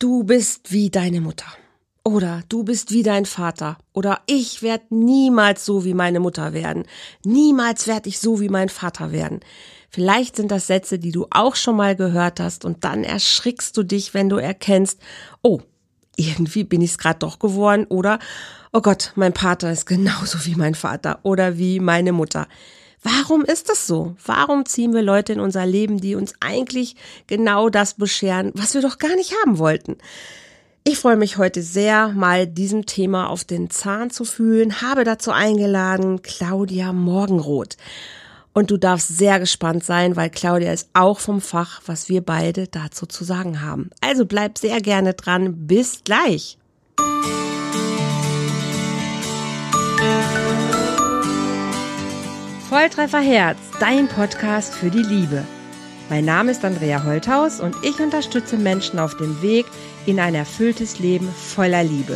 Du bist wie deine Mutter. Oder du bist wie dein Vater. Oder ich werde niemals so wie meine Mutter werden. Niemals werde ich so wie mein Vater werden. Vielleicht sind das Sätze, die du auch schon mal gehört hast und dann erschrickst du dich, wenn du erkennst, oh, irgendwie bin ich es gerade doch geworden oder oh Gott, mein Vater ist genauso wie mein Vater oder wie meine Mutter. Warum ist das so? Warum ziehen wir Leute in unser Leben, die uns eigentlich genau das bescheren, was wir doch gar nicht haben wollten? Ich freue mich heute sehr, mal diesem Thema auf den Zahn zu fühlen, habe dazu eingeladen Claudia Morgenroth. Und du darfst sehr gespannt sein, weil Claudia ist auch vom Fach, was wir beide dazu zu sagen haben. Also bleib sehr gerne dran. Bis gleich. Volltreffer Herz, dein Podcast für die Liebe. Mein Name ist Andrea Holthaus und ich unterstütze Menschen auf dem Weg in ein erfülltes Leben voller Liebe.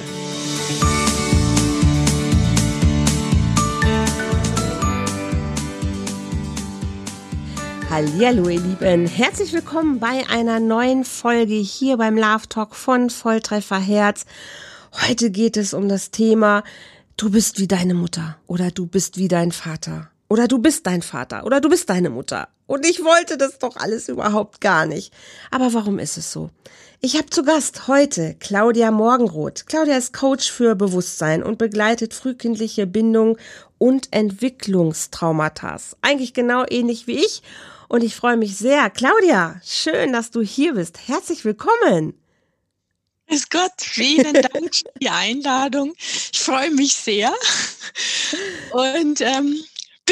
Hallo ihr Lieben, herzlich willkommen bei einer neuen Folge hier beim Love Talk von Volltreffer Herz. Heute geht es um das Thema Du bist wie deine Mutter oder du bist wie dein Vater. Oder du bist dein Vater oder du bist deine Mutter. Und ich wollte das doch alles überhaupt gar nicht. Aber warum ist es so? Ich habe zu Gast heute Claudia Morgenroth. Claudia ist Coach für Bewusstsein und begleitet frühkindliche Bindung und Entwicklungstraumata. Eigentlich genau ähnlich wie ich. Und ich freue mich sehr. Claudia, schön, dass du hier bist. Herzlich willkommen. Grüß Gott, vielen Dank für die Einladung. Ich freue mich sehr. Und ähm,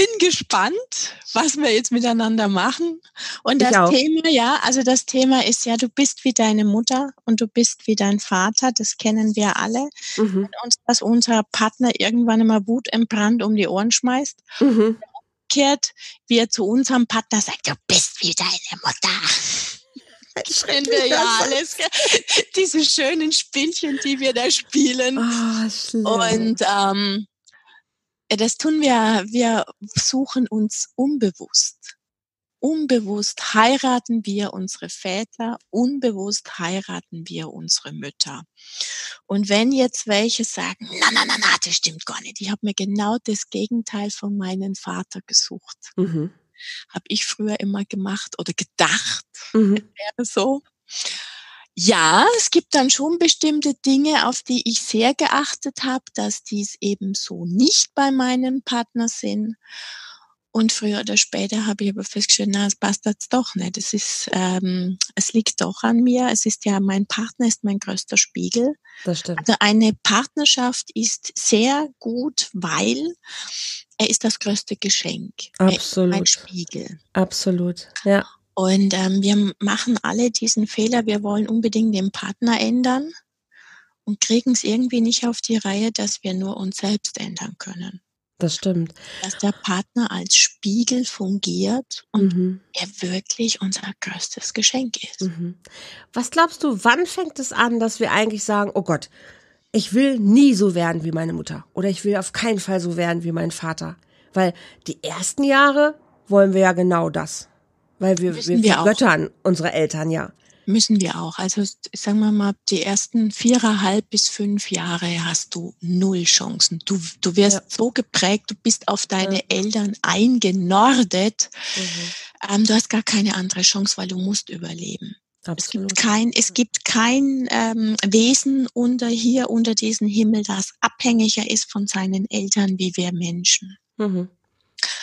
bin gespannt, was wir jetzt miteinander machen. Und das Thema, ja, also das Thema ist ja, du bist wie deine Mutter und du bist wie dein Vater. Das kennen wir alle. Mhm. Und dass unser Partner irgendwann immer Wut entbrannt um die Ohren schmeißt. Mhm. Umgekehrt, wie er zu unserem Partner sagt, du bist wie deine Mutter. wir ja alles. Diese schönen Spielchen, die wir da spielen. Oh, und ähm, das tun wir, wir suchen uns unbewusst. Unbewusst heiraten wir unsere Väter, unbewusst heiraten wir unsere Mütter. Und wenn jetzt welche sagen, na, na, na, na, das stimmt gar nicht. Ich habe mir genau das Gegenteil von meinem Vater gesucht. Mhm. Habe ich früher immer gemacht oder gedacht, mhm. wäre so. Ja, es gibt dann schon bestimmte Dinge, auf die ich sehr geachtet habe, dass dies eben so nicht bei meinem Partner sind. Und früher oder später habe ich aber festgestellt, na, es passt jetzt doch nicht. Es ist, ähm, es liegt doch an mir. Es ist ja, mein Partner ist mein größter Spiegel. Das stimmt. Also eine Partnerschaft ist sehr gut, weil er ist das größte Geschenk. Absolut. Ein Spiegel. Absolut. Ja. Und ähm, wir machen alle diesen Fehler. Wir wollen unbedingt den Partner ändern und kriegen es irgendwie nicht auf die Reihe, dass wir nur uns selbst ändern können. Das stimmt. Dass der Partner als Spiegel fungiert und mhm. er wirklich unser größtes Geschenk ist. Mhm. Was glaubst du, wann fängt es an, dass wir eigentlich sagen, oh Gott, ich will nie so werden wie meine Mutter oder ich will auf keinen Fall so werden wie mein Vater? Weil die ersten Jahre wollen wir ja genau das. Weil wir, wir, wir vergöttern auch. unsere Eltern ja. Müssen wir auch. Also sagen wir mal, die ersten viereinhalb bis fünf Jahre hast du null Chancen. Du, du wirst ja. so geprägt, du bist auf deine ja. Eltern eingenordet. Mhm. Ähm, du hast gar keine andere Chance, weil du musst überleben. Absolut. Es gibt kein, es gibt kein ähm, Wesen unter hier unter diesem Himmel, das abhängiger ist von seinen Eltern wie wir Menschen. Mhm.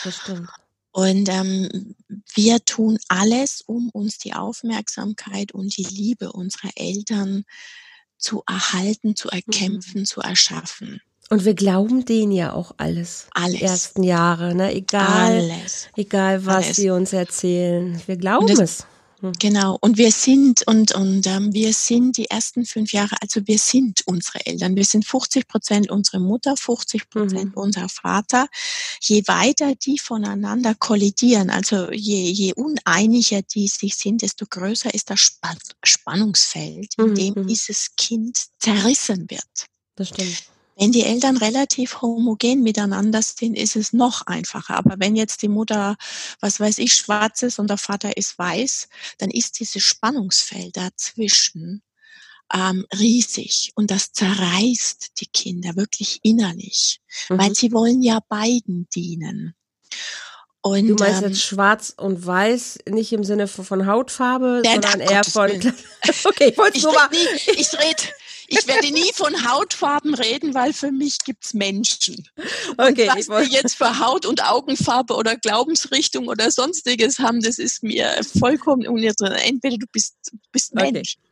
Das stimmt. Und ähm, wir tun alles, um uns die Aufmerksamkeit und die Liebe unserer Eltern zu erhalten, zu erkämpfen, mhm. zu erschaffen. Und wir glauben denen ja auch alles. Alles. Die ersten Jahre, ne? Egal. Alles. Egal, was alles. sie uns erzählen. Wir glauben das, es. Hm. Genau. Und wir sind und und ähm, wir sind die ersten fünf Jahre, also wir sind unsere Eltern. Wir sind 50 Prozent unsere Mutter, 50 Prozent mhm. unser Vater. Je weiter die voneinander kollidieren, also je, je uneiniger die sich sind, desto größer ist das Spannungsfeld, in mhm. dem mhm. dieses Kind zerrissen wird. Das stimmt. Wenn die Eltern relativ homogen miteinander sind, ist es noch einfacher. Aber wenn jetzt die Mutter, was weiß ich, schwarz ist und der Vater ist weiß, dann ist dieses Spannungsfeld dazwischen ähm, riesig und das zerreißt die Kinder wirklich innerlich, mhm. weil sie wollen ja beiden dienen. Und, du meinst ähm, jetzt schwarz und weiß, nicht im Sinne von Hautfarbe, ja, sondern eher von. okay, ich wollte nur mal. Nie, ich rede ich werde nie von Hautfarben reden, weil für mich gibt's Menschen. Okay, und was wir jetzt für Haut- und Augenfarbe oder Glaubensrichtung oder sonstiges haben, das ist mir vollkommen uninteressant. Entweder du bist, bist Mensch. Okay.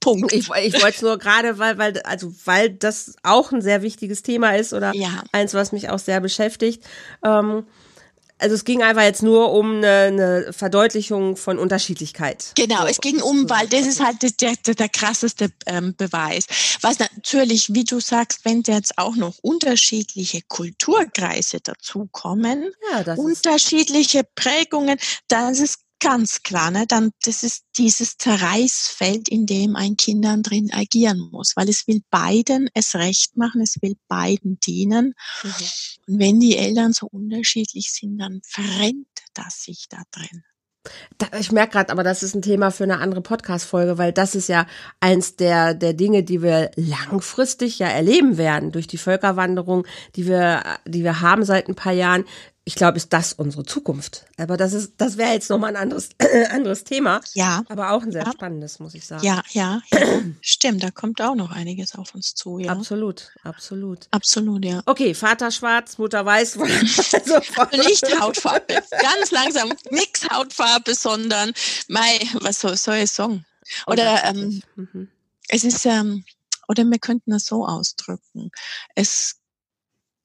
Punkt. Ich, ich wollte es nur gerade, weil, weil, also weil das auch ein sehr wichtiges Thema ist oder ja. eins, was mich auch sehr beschäftigt. Ähm, also es ging einfach jetzt nur um eine, eine Verdeutlichung von Unterschiedlichkeit. Genau, so. es ging um, weil das ist halt der, der, der krasseste ähm, Beweis. Was natürlich, wie du sagst, wenn jetzt auch noch unterschiedliche Kulturkreise dazukommen, ja, unterschiedliche Prägungen, dann ist Ganz klar, ne? Dann, das ist dieses Zerreißfeld, in dem ein Kind dann drin agieren muss, weil es will beiden es recht machen, es will beiden dienen. Mhm. Und wenn die Eltern so unterschiedlich sind, dann verrennt das sich da drin. Ich merke gerade, aber das ist ein Thema für eine andere Podcast-Folge, weil das ist ja eins der, der Dinge, die wir langfristig ja erleben werden durch die Völkerwanderung, die wir, die wir haben seit ein paar Jahren ich glaube, ist das unsere Zukunft. Aber das ist, das wäre jetzt nochmal ein anderes, äh, anderes Thema. Ja. Aber auch ein sehr ja. spannendes, muss ich sagen. Ja, ja, ja. Stimmt, da kommt auch noch einiges auf uns zu, ja. Absolut, absolut. Absolut, ja. Okay, Vater schwarz, Mutter weiß. Also Nicht Hautfarbe. Ganz langsam. Nix Hautfarbe, sondern, Mai, was soll, soll ich sagen? Oder, ähm, mhm. es ist, ähm, oder wir könnten es so ausdrücken. Es,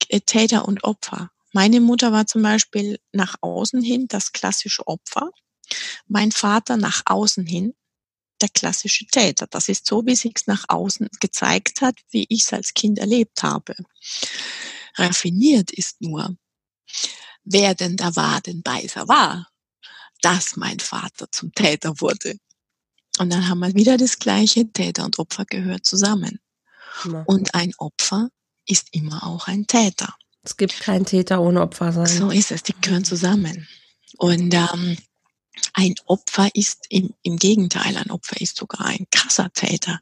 äh, Täter und Opfer. Meine Mutter war zum Beispiel nach außen hin das klassische Opfer, mein Vater nach außen hin der klassische Täter. Das ist so, wie sich's nach außen gezeigt hat, wie ich es als Kind erlebt habe. Raffiniert ist nur, wer denn der Wadenbeißer war, dass mein Vater zum Täter wurde. Und dann haben wir wieder das gleiche, Täter und Opfer gehört zusammen. Ja. Und ein Opfer ist immer auch ein Täter. Es gibt keinen Täter ohne Opfer sein. So ist es, die gehören zusammen. Und ähm, ein Opfer ist im, im Gegenteil, ein Opfer ist sogar ein krasser Täter,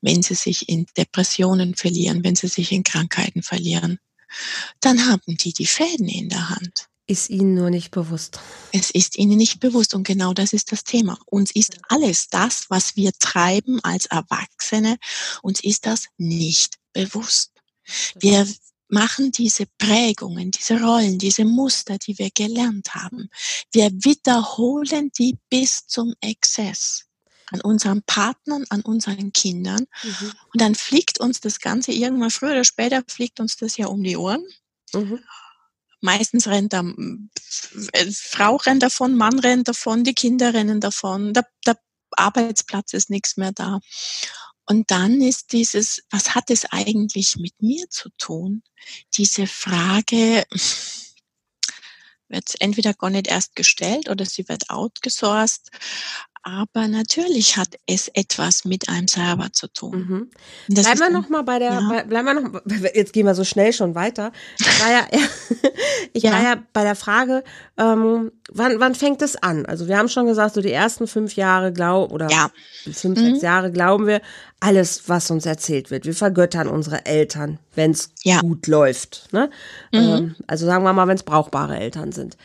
wenn sie sich in Depressionen verlieren, wenn sie sich in Krankheiten verlieren. Dann haben die die Fäden in der Hand. Ist ihnen nur nicht bewusst. Es ist ihnen nicht bewusst und genau das ist das Thema. Uns ist alles das, was wir treiben als Erwachsene, uns ist das nicht bewusst. Wir, machen diese Prägungen, diese Rollen, diese Muster, die wir gelernt haben. Wir wiederholen die bis zum Exzess an unseren Partnern, an unseren Kindern. Mhm. Und dann fliegt uns das Ganze irgendwann früher oder später fliegt uns das ja um die Ohren. Mhm. Meistens rennt da, äh, Frau rennt davon, Mann rennt davon, die Kinder rennen davon, der, der Arbeitsplatz ist nichts mehr da. Und dann ist dieses, was hat es eigentlich mit mir zu tun? Diese Frage wird entweder gar nicht erst gestellt oder sie wird outgesourced. Aber natürlich hat es etwas mit einem selber zu tun. Mhm. Bleiben wir noch mal bei der, ja. bleiben wir noch, jetzt gehen wir so schnell schon weiter. Ich war ja, ich ja. war ja bei der Frage, ähm, wann, wann fängt es an? Also wir haben schon gesagt, so die ersten fünf Jahre glauben oder ja. fünf, mhm. sechs Jahre glauben wir alles, was uns erzählt wird. Wir vergöttern unsere Eltern, wenn es gut läuft. Ne? Mhm. Ähm, also sagen wir mal, wenn es brauchbare Eltern sind.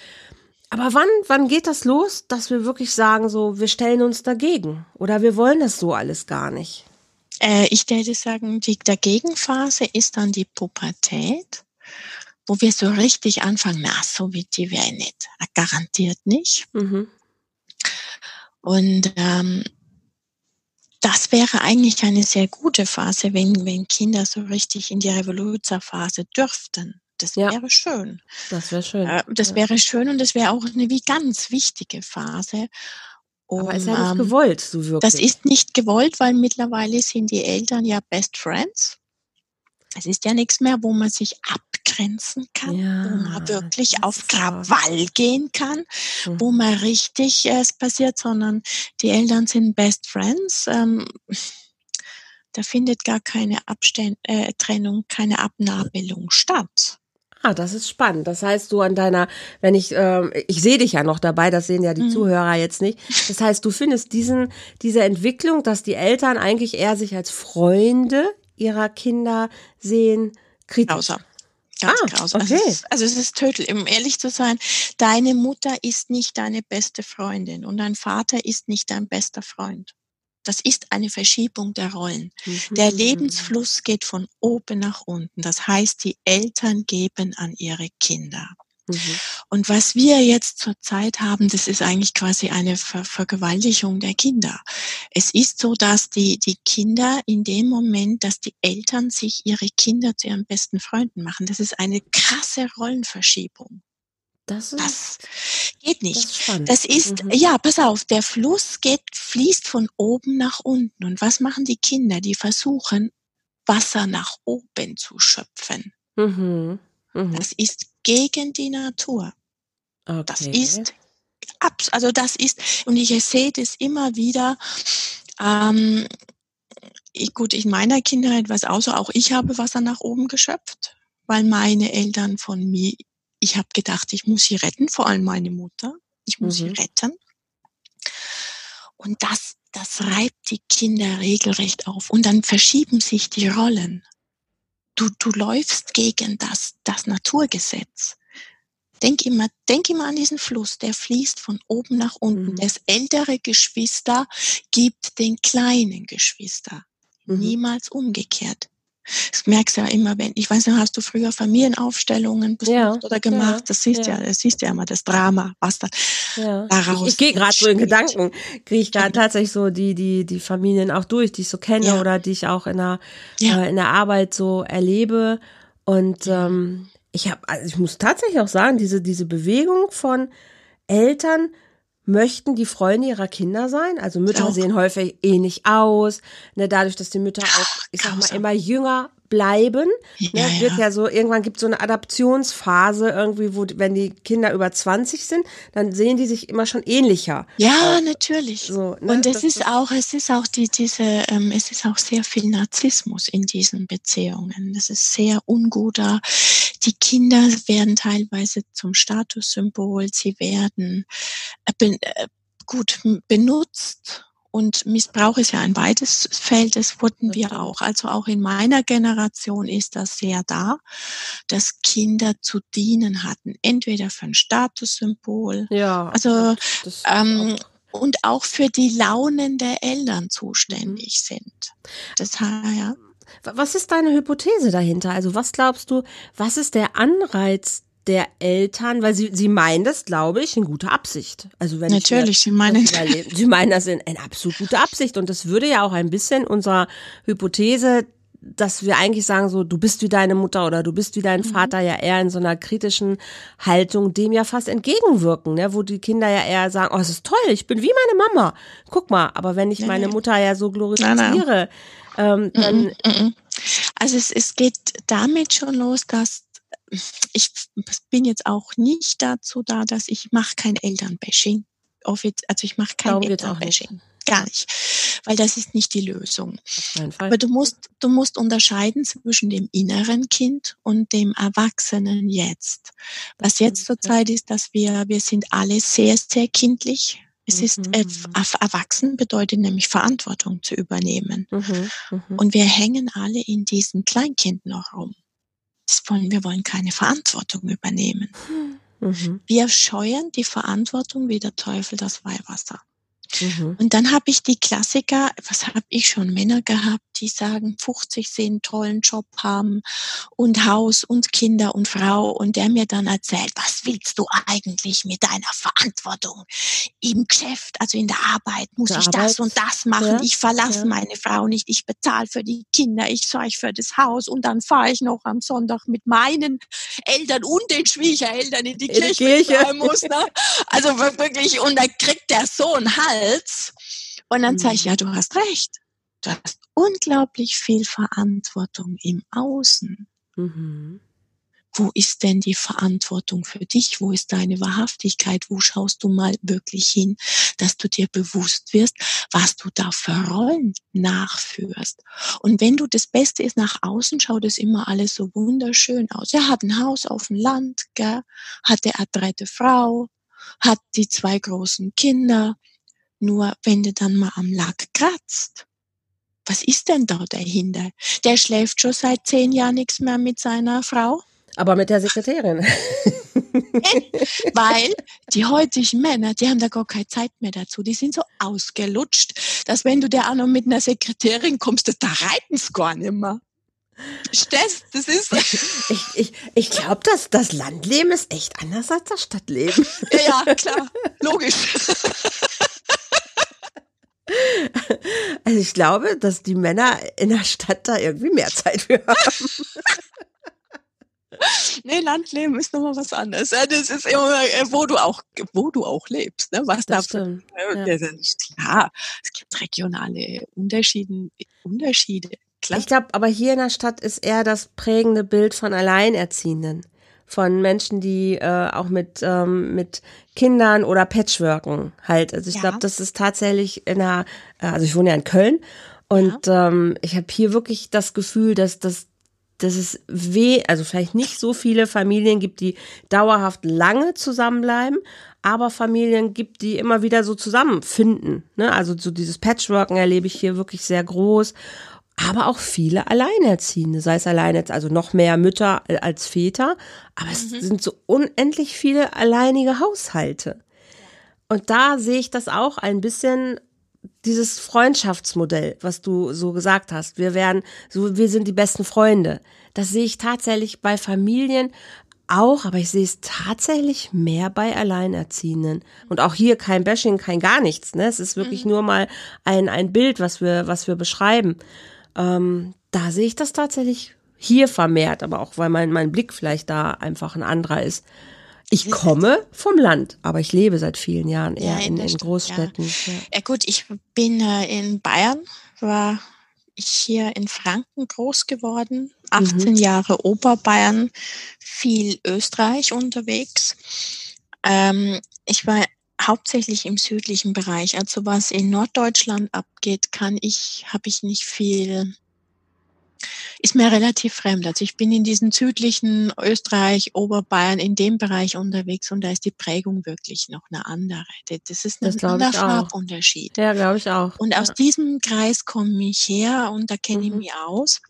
Aber wann, wann geht das los, dass wir wirklich sagen, so, wir stellen uns dagegen oder wir wollen das so alles gar nicht? Äh, ich würde sagen, die Dagegenphase ist dann die Pubertät, wo wir so richtig anfangen, na, so wie die wäre nicht. Garantiert nicht. Mhm. Und ähm, das wäre eigentlich eine sehr gute Phase, wenn, wenn Kinder so richtig in die Revoluzerphase dürften. Das ja. wäre schön. Das wäre schön. Äh, das ja. wäre schön und das wäre auch eine wie ganz wichtige Phase. Um, Aber ist ja nicht ähm, gewollt, so wirklich. Das ist nicht gewollt, weil mittlerweile sind die Eltern ja Best Friends. Es ist ja nichts mehr, wo man sich abgrenzen kann, ja, wo man wirklich auf Krawall gehen kann, mhm. wo man richtig äh, es passiert, sondern die Eltern sind Best Friends. Ähm, da findet gar keine Abständ äh, Trennung, keine Abnabelung statt. Ah, das ist spannend. Das heißt, du an deiner, wenn ich, ähm, ich sehe dich ja noch dabei, das sehen ja die mhm. Zuhörer jetzt nicht. Das heißt, du findest diesen, diese Entwicklung, dass die Eltern eigentlich eher sich als Freunde ihrer Kinder sehen, kritisch. Grausam. Ganz ah, grausam. Okay. Also, es ist, also es ist tödlich. Um ehrlich zu sein, deine Mutter ist nicht deine beste Freundin und dein Vater ist nicht dein bester Freund. Das ist eine Verschiebung der Rollen. Mhm. Der Lebensfluss geht von oben nach unten. Das heißt, die Eltern geben an ihre Kinder. Mhm. Und was wir jetzt zurzeit haben, das ist eigentlich quasi eine Ver Vergewaltigung der Kinder. Es ist so, dass die, die Kinder in dem Moment, dass die Eltern sich ihre Kinder zu ihren besten Freunden machen, das ist eine krasse Rollenverschiebung. Das, ist, das geht nicht. Das ist, das ist mhm. ja, pass auf, der Fluss geht, fließt von oben nach unten. Und was machen die Kinder? Die versuchen, Wasser nach oben zu schöpfen. Mhm. Mhm. Das ist gegen die Natur. Okay. Das ist also das ist, und ich sehe das immer wieder, ähm, ich, gut, in meiner Kindheit war es auch so, auch ich habe Wasser nach oben geschöpft, weil meine Eltern von mir ich habe gedacht, ich muss sie retten, vor allem meine Mutter. Ich muss mhm. sie retten. Und das, das reibt die Kinder regelrecht auf. Und dann verschieben sich die Rollen. Du, du läufst gegen das, das Naturgesetz. Denk immer, denk immer an diesen Fluss, der fließt von oben nach unten. Mhm. Das ältere Geschwister gibt den kleinen Geschwister. Mhm. Niemals umgekehrt. Das merkst du ja immer, wenn, ich weiß nicht, hast du früher Familienaufstellungen besucht ja, oder gemacht? Ja, das siehst ja. ja, das siehst ja immer das Drama, was dann ja. daraus. Ich, ich gehe gerade so in Gedanken, kriege ich gerade tatsächlich so die, die, die Familien auch durch, die ich so kenne oder die ich auch in der, äh, in der Arbeit so erlebe. Und ähm, ich habe, also ich muss tatsächlich auch sagen, diese, diese Bewegung von Eltern, möchten die Freunde ihrer Kinder sein. Also Mütter sehen häufig ähnlich aus. Ne, dadurch, dass die Mütter auch, ich sag mal, immer jünger bleiben. Ja, ne, wird ja. ja so, irgendwann gibt es so eine Adaptionsphase irgendwie, wo, wenn die Kinder über 20 sind, dann sehen die sich immer schon ähnlicher. Ja, äh, natürlich. So, ne, Und es ist auch, es ist auch die, diese, ähm, es ist auch sehr viel Narzissmus in diesen Beziehungen. Das ist sehr unguter. Die Kinder werden teilweise zum Statussymbol. Sie werden äh, äh gut benutzt und Missbrauch ist ja ein weites Feld, das wurden wir auch. Also auch in meiner Generation ist das sehr da, dass Kinder zu dienen hatten, entweder für ein Statussymbol, ja, also ähm, und auch für die Launen der Eltern zuständig mhm. sind. Das ja. Was ist deine Hypothese dahinter? Also was glaubst du, was ist der Anreiz der Eltern, weil sie, sie meinen das, glaube ich, in guter Absicht. Also wenn Natürlich, ich, sie meinen. Sie meinen das in, in absolut guter Absicht. Und das würde ja auch ein bisschen unserer Hypothese, dass wir eigentlich sagen, so, du bist wie deine Mutter oder du bist wie dein mhm. Vater, ja eher in so einer kritischen Haltung dem ja fast entgegenwirken, ne? wo die Kinder ja eher sagen, oh, es ist toll, ich bin wie meine Mama. Guck mal, aber wenn ich meine Mutter ja so glorifiziere, ähm, dann. Also es, es geht damit schon los, dass ich bin jetzt auch nicht dazu da, dass ich mache kein Elternbashing. Also ich mache kein Elternbashing. Gar nicht. Weil das ist nicht die Lösung. Aber du musst, du musst unterscheiden zwischen dem inneren Kind und dem Erwachsenen jetzt. Was jetzt zurzeit ist, dass wir, wir sind alle sehr, sehr kindlich. Es ist äh, mhm. erwachsen bedeutet nämlich Verantwortung zu übernehmen. Mhm. Mhm. Und wir hängen alle in diesem Kleinkind noch rum wollen, wir wollen keine Verantwortung übernehmen. Mhm. Wir scheuen die Verantwortung wie der Teufel das Weihwasser. Mhm. Und dann habe ich die Klassiker, was habe ich schon, Männer gehabt, die sagen, 50 sehen, tollen Job haben und Haus und Kinder und Frau und der mir dann erzählt, was willst du eigentlich mit deiner Verantwortung im Geschäft, also in der Arbeit, muss der ich Arbeit. das und das machen, ja. ich verlasse ja. meine Frau nicht, ich bezahle für die Kinder, ich sorge für das Haus und dann fahre ich noch am Sonntag mit meinen Eltern und den Schwiegereltern in die in Kirche. Kirche. Muss, ne? Also wirklich, und da kriegt der Sohn Hals. Und dann sage ich, mhm. ja, du hast recht. Du hast unglaublich viel Verantwortung im Außen. Mhm. wo ist denn die Verantwortung für dich? Wo ist deine Wahrhaftigkeit? Wo schaust du mal wirklich hin, dass du dir bewusst wirst, was du da für Rollen nachführst? Und wenn du das Beste ist nach außen, schaut es immer alles so wunderschön aus. Er hat ein Haus auf dem Land, gell? hat eine adrette Frau, hat die zwei großen Kinder. Nur wenn du dann mal am Lack kratzt, was ist denn da dahinter? Der schläft schon seit zehn Jahren nichts mehr mit seiner Frau. Aber mit der Sekretärin. Weil die heutigen Männer, die haben da gar keine Zeit mehr dazu. Die sind so ausgelutscht, dass wenn du der auch noch mit einer Sekretärin kommst, da reiten sie gar nicht mehr. Stess, das ist. Ich, ich, ich glaube, dass das Landleben ist echt anders als das Stadtleben. Ja, ja klar, logisch. Also ich glaube, dass die Männer in der Stadt da irgendwie mehr Zeit für haben. Nee, Landleben ist nochmal was anderes. Das ist immer, äh, wo du auch, wo du auch lebst, ne? Was Das da stimmt, ja. klar. Es gibt regionale Unterschiede, Unterschiede. Klar. Ich glaube, aber hier in der Stadt ist eher das prägende Bild von Alleinerziehenden. Von Menschen, die äh, auch mit, ähm, mit Kindern oder Patchworken halt. Also ich Ja. glaube, das ist tatsächlich in der, äh, also ich wohne ja in Köln und ähm, ich habe hier wirklich das Gefühl, dass das dass es weh, also vielleicht nicht so viele Familien gibt, die dauerhaft lange zusammenbleiben, aber Familien gibt, die immer wieder so zusammenfinden. Ne? Also so dieses Patchworken erlebe ich hier wirklich sehr groß. Aber auch viele Alleinerziehende, sei es alleinerziehende, also noch mehr Mütter als Väter, aber es sind so unendlich viele alleinige Haushalte. Und da sehe ich das auch ein bisschen dieses Freundschaftsmodell, was du so gesagt hast. Wir werden so, wir sind die besten Freunde. Das sehe ich tatsächlich bei Familien auch, aber ich sehe es tatsächlich mehr bei Alleinerziehenden. Und auch hier kein Bashing, kein gar nichts. Ne? Es ist wirklich nur mal ein, ein Bild, was wir, was wir beschreiben. Ähm, da sehe ich das tatsächlich hier vermehrt, aber auch weil mein, mein Blick vielleicht da einfach ein anderer ist. Ich komme vom Land, aber ich lebe seit vielen Jahren eher Ja, in, in stimmt, Großstädten. Ja. Ja gut, ich bin äh, in Bayern, war ich hier in Franken groß geworden, 18 Jahre Oberbayern, viel Österreich unterwegs. Ähm, ich war hauptsächlich im südlichen Bereich. Also was in Norddeutschland abgeht, kann ich, habe ich nicht viel, ist mir relativ fremd. Also ich bin in diesen südlichen Österreich, Oberbayern, in dem Bereich unterwegs und da ist die Prägung wirklich noch eine andere. Das ist ein anderer ich. Farbunterschied. Ja, glaube ich auch. Und aus ja. diesem Kreis komme ich her und da kenne ich Mhm. mich aus.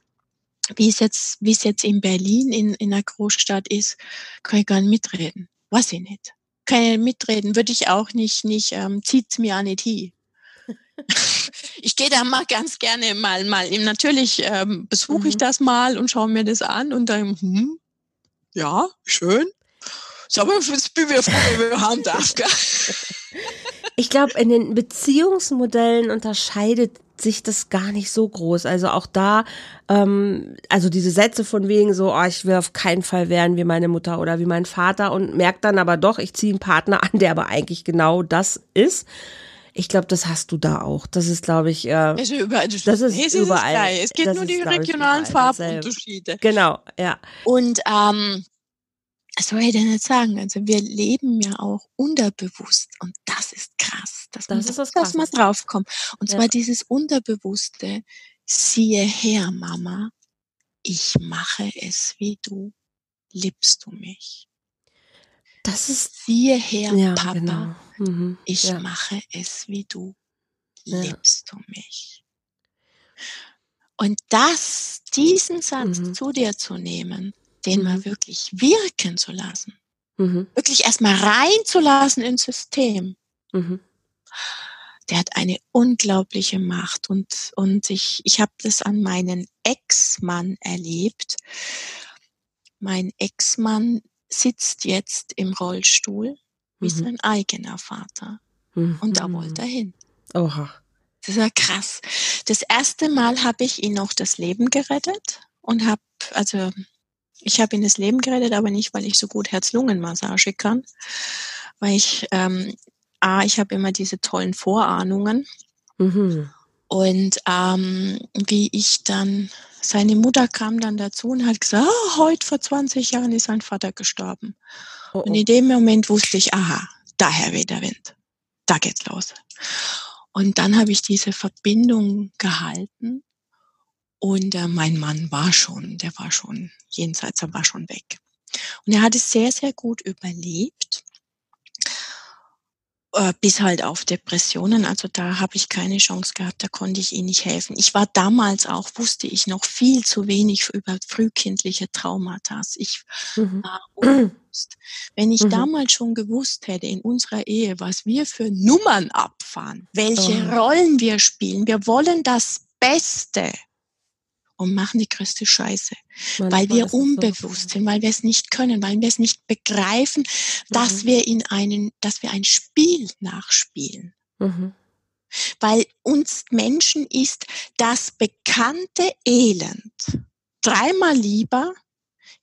Wie es jetzt, wie es jetzt in Berlin in, in einer Großstadt ist, kann ich gar nicht mitreden. Weiß ich nicht. Ich nicht mitreden, würde ich auch nicht, nicht, ähm, zieht's mir nicht hin. ich gehe da mal ganz gerne mal, mal, natürlich ähm, besuche ich Mhm. das mal und schaue mir das an und dann, hm, ja, schön. So, aber jetzt bin ich froh, wenn wir haben darf, gell? Ich glaube, in den Beziehungsmodellen unterscheidet sich das gar nicht so groß. Also auch da, ähm, also diese Sätze von wegen so, oh, ich will auf keinen Fall werden wie meine Mutter oder wie mein Vater und merkt dann aber doch, ich ziehe einen Partner an, der aber eigentlich genau das ist. Ich glaube, das hast du da auch. Das ist, glaube ich, äh, Also überall, Das ist nee, es überall. gleich. Es geht Das nur ist, die regionalen. Farbunterschiede. genau, ja. Und ähm, was soll ich denn jetzt sagen? Also wir leben ja auch unterbewusst und das ist krass, dass man, Das ist das dass man draufkommt. Und Ja. zwar dieses Unterbewusste, siehe her, Mama, ich mache es wie du, liebst du mich. Das ist, Siehe her, ja, Papa, genau. Mhm. ich ja. mache es wie du, liebst du mich. Und das, diesen Satz Mhm. zu dir zu nehmen, den Mhm. mal wirklich wirken zu lassen, Mhm. wirklich erstmal reinzulassen ins System, Mhm. Der hat eine unglaubliche Macht. Und, und ich, ich habe das an meinen Ex-Mann erlebt. Mein Ex-Mann sitzt jetzt im Rollstuhl wie Mhm. sein eigener Vater. Mhm. Und da wollte er hin. Oha. Das war krass. Das erste Mal habe ich ihn noch das Leben gerettet und habe, also ich habe ihn das Leben gerettet, aber nicht, weil ich so gut Herz-Lungen-Massage kann, weil ich, ähm, A, ich habe immer diese tollen Vorahnungen Mhm. und ähm, wie ich dann seine Mutter kam dann dazu und hat gesagt, oh, heute vor 20 Jahren ist sein Vater gestorben. Oh, oh. Und in dem Moment wusste ich, aha, daher weht der Wind. Da geht's los. Und dann habe ich diese Verbindung gehalten und äh, mein Mann war schon, der war schon jenseits, er war schon weg. Und er hat es sehr, sehr gut überlebt bis halt auf Depressionen. Also da habe ich keine Chance gehabt, da konnte ich ihm nicht helfen. Ich war damals auch, wusste ich noch viel zu wenig über frühkindliche Traumata. Ich mhm. war unbewusst. Wenn ich mhm. damals schon gewusst hätte in unserer Ehe, was wir für Nummern abfahren, welche oh. Rollen wir spielen, wir wollen das Beste und machen die größte Scheiße, Manchmal weil wir unbewusst so. sind, weil wir es nicht können, weil wir es nicht begreifen, mhm. dass wir in einen, dass wir ein Spiel nachspielen. Mhm. Weil uns Menschen ist das bekannte Elend dreimal lieber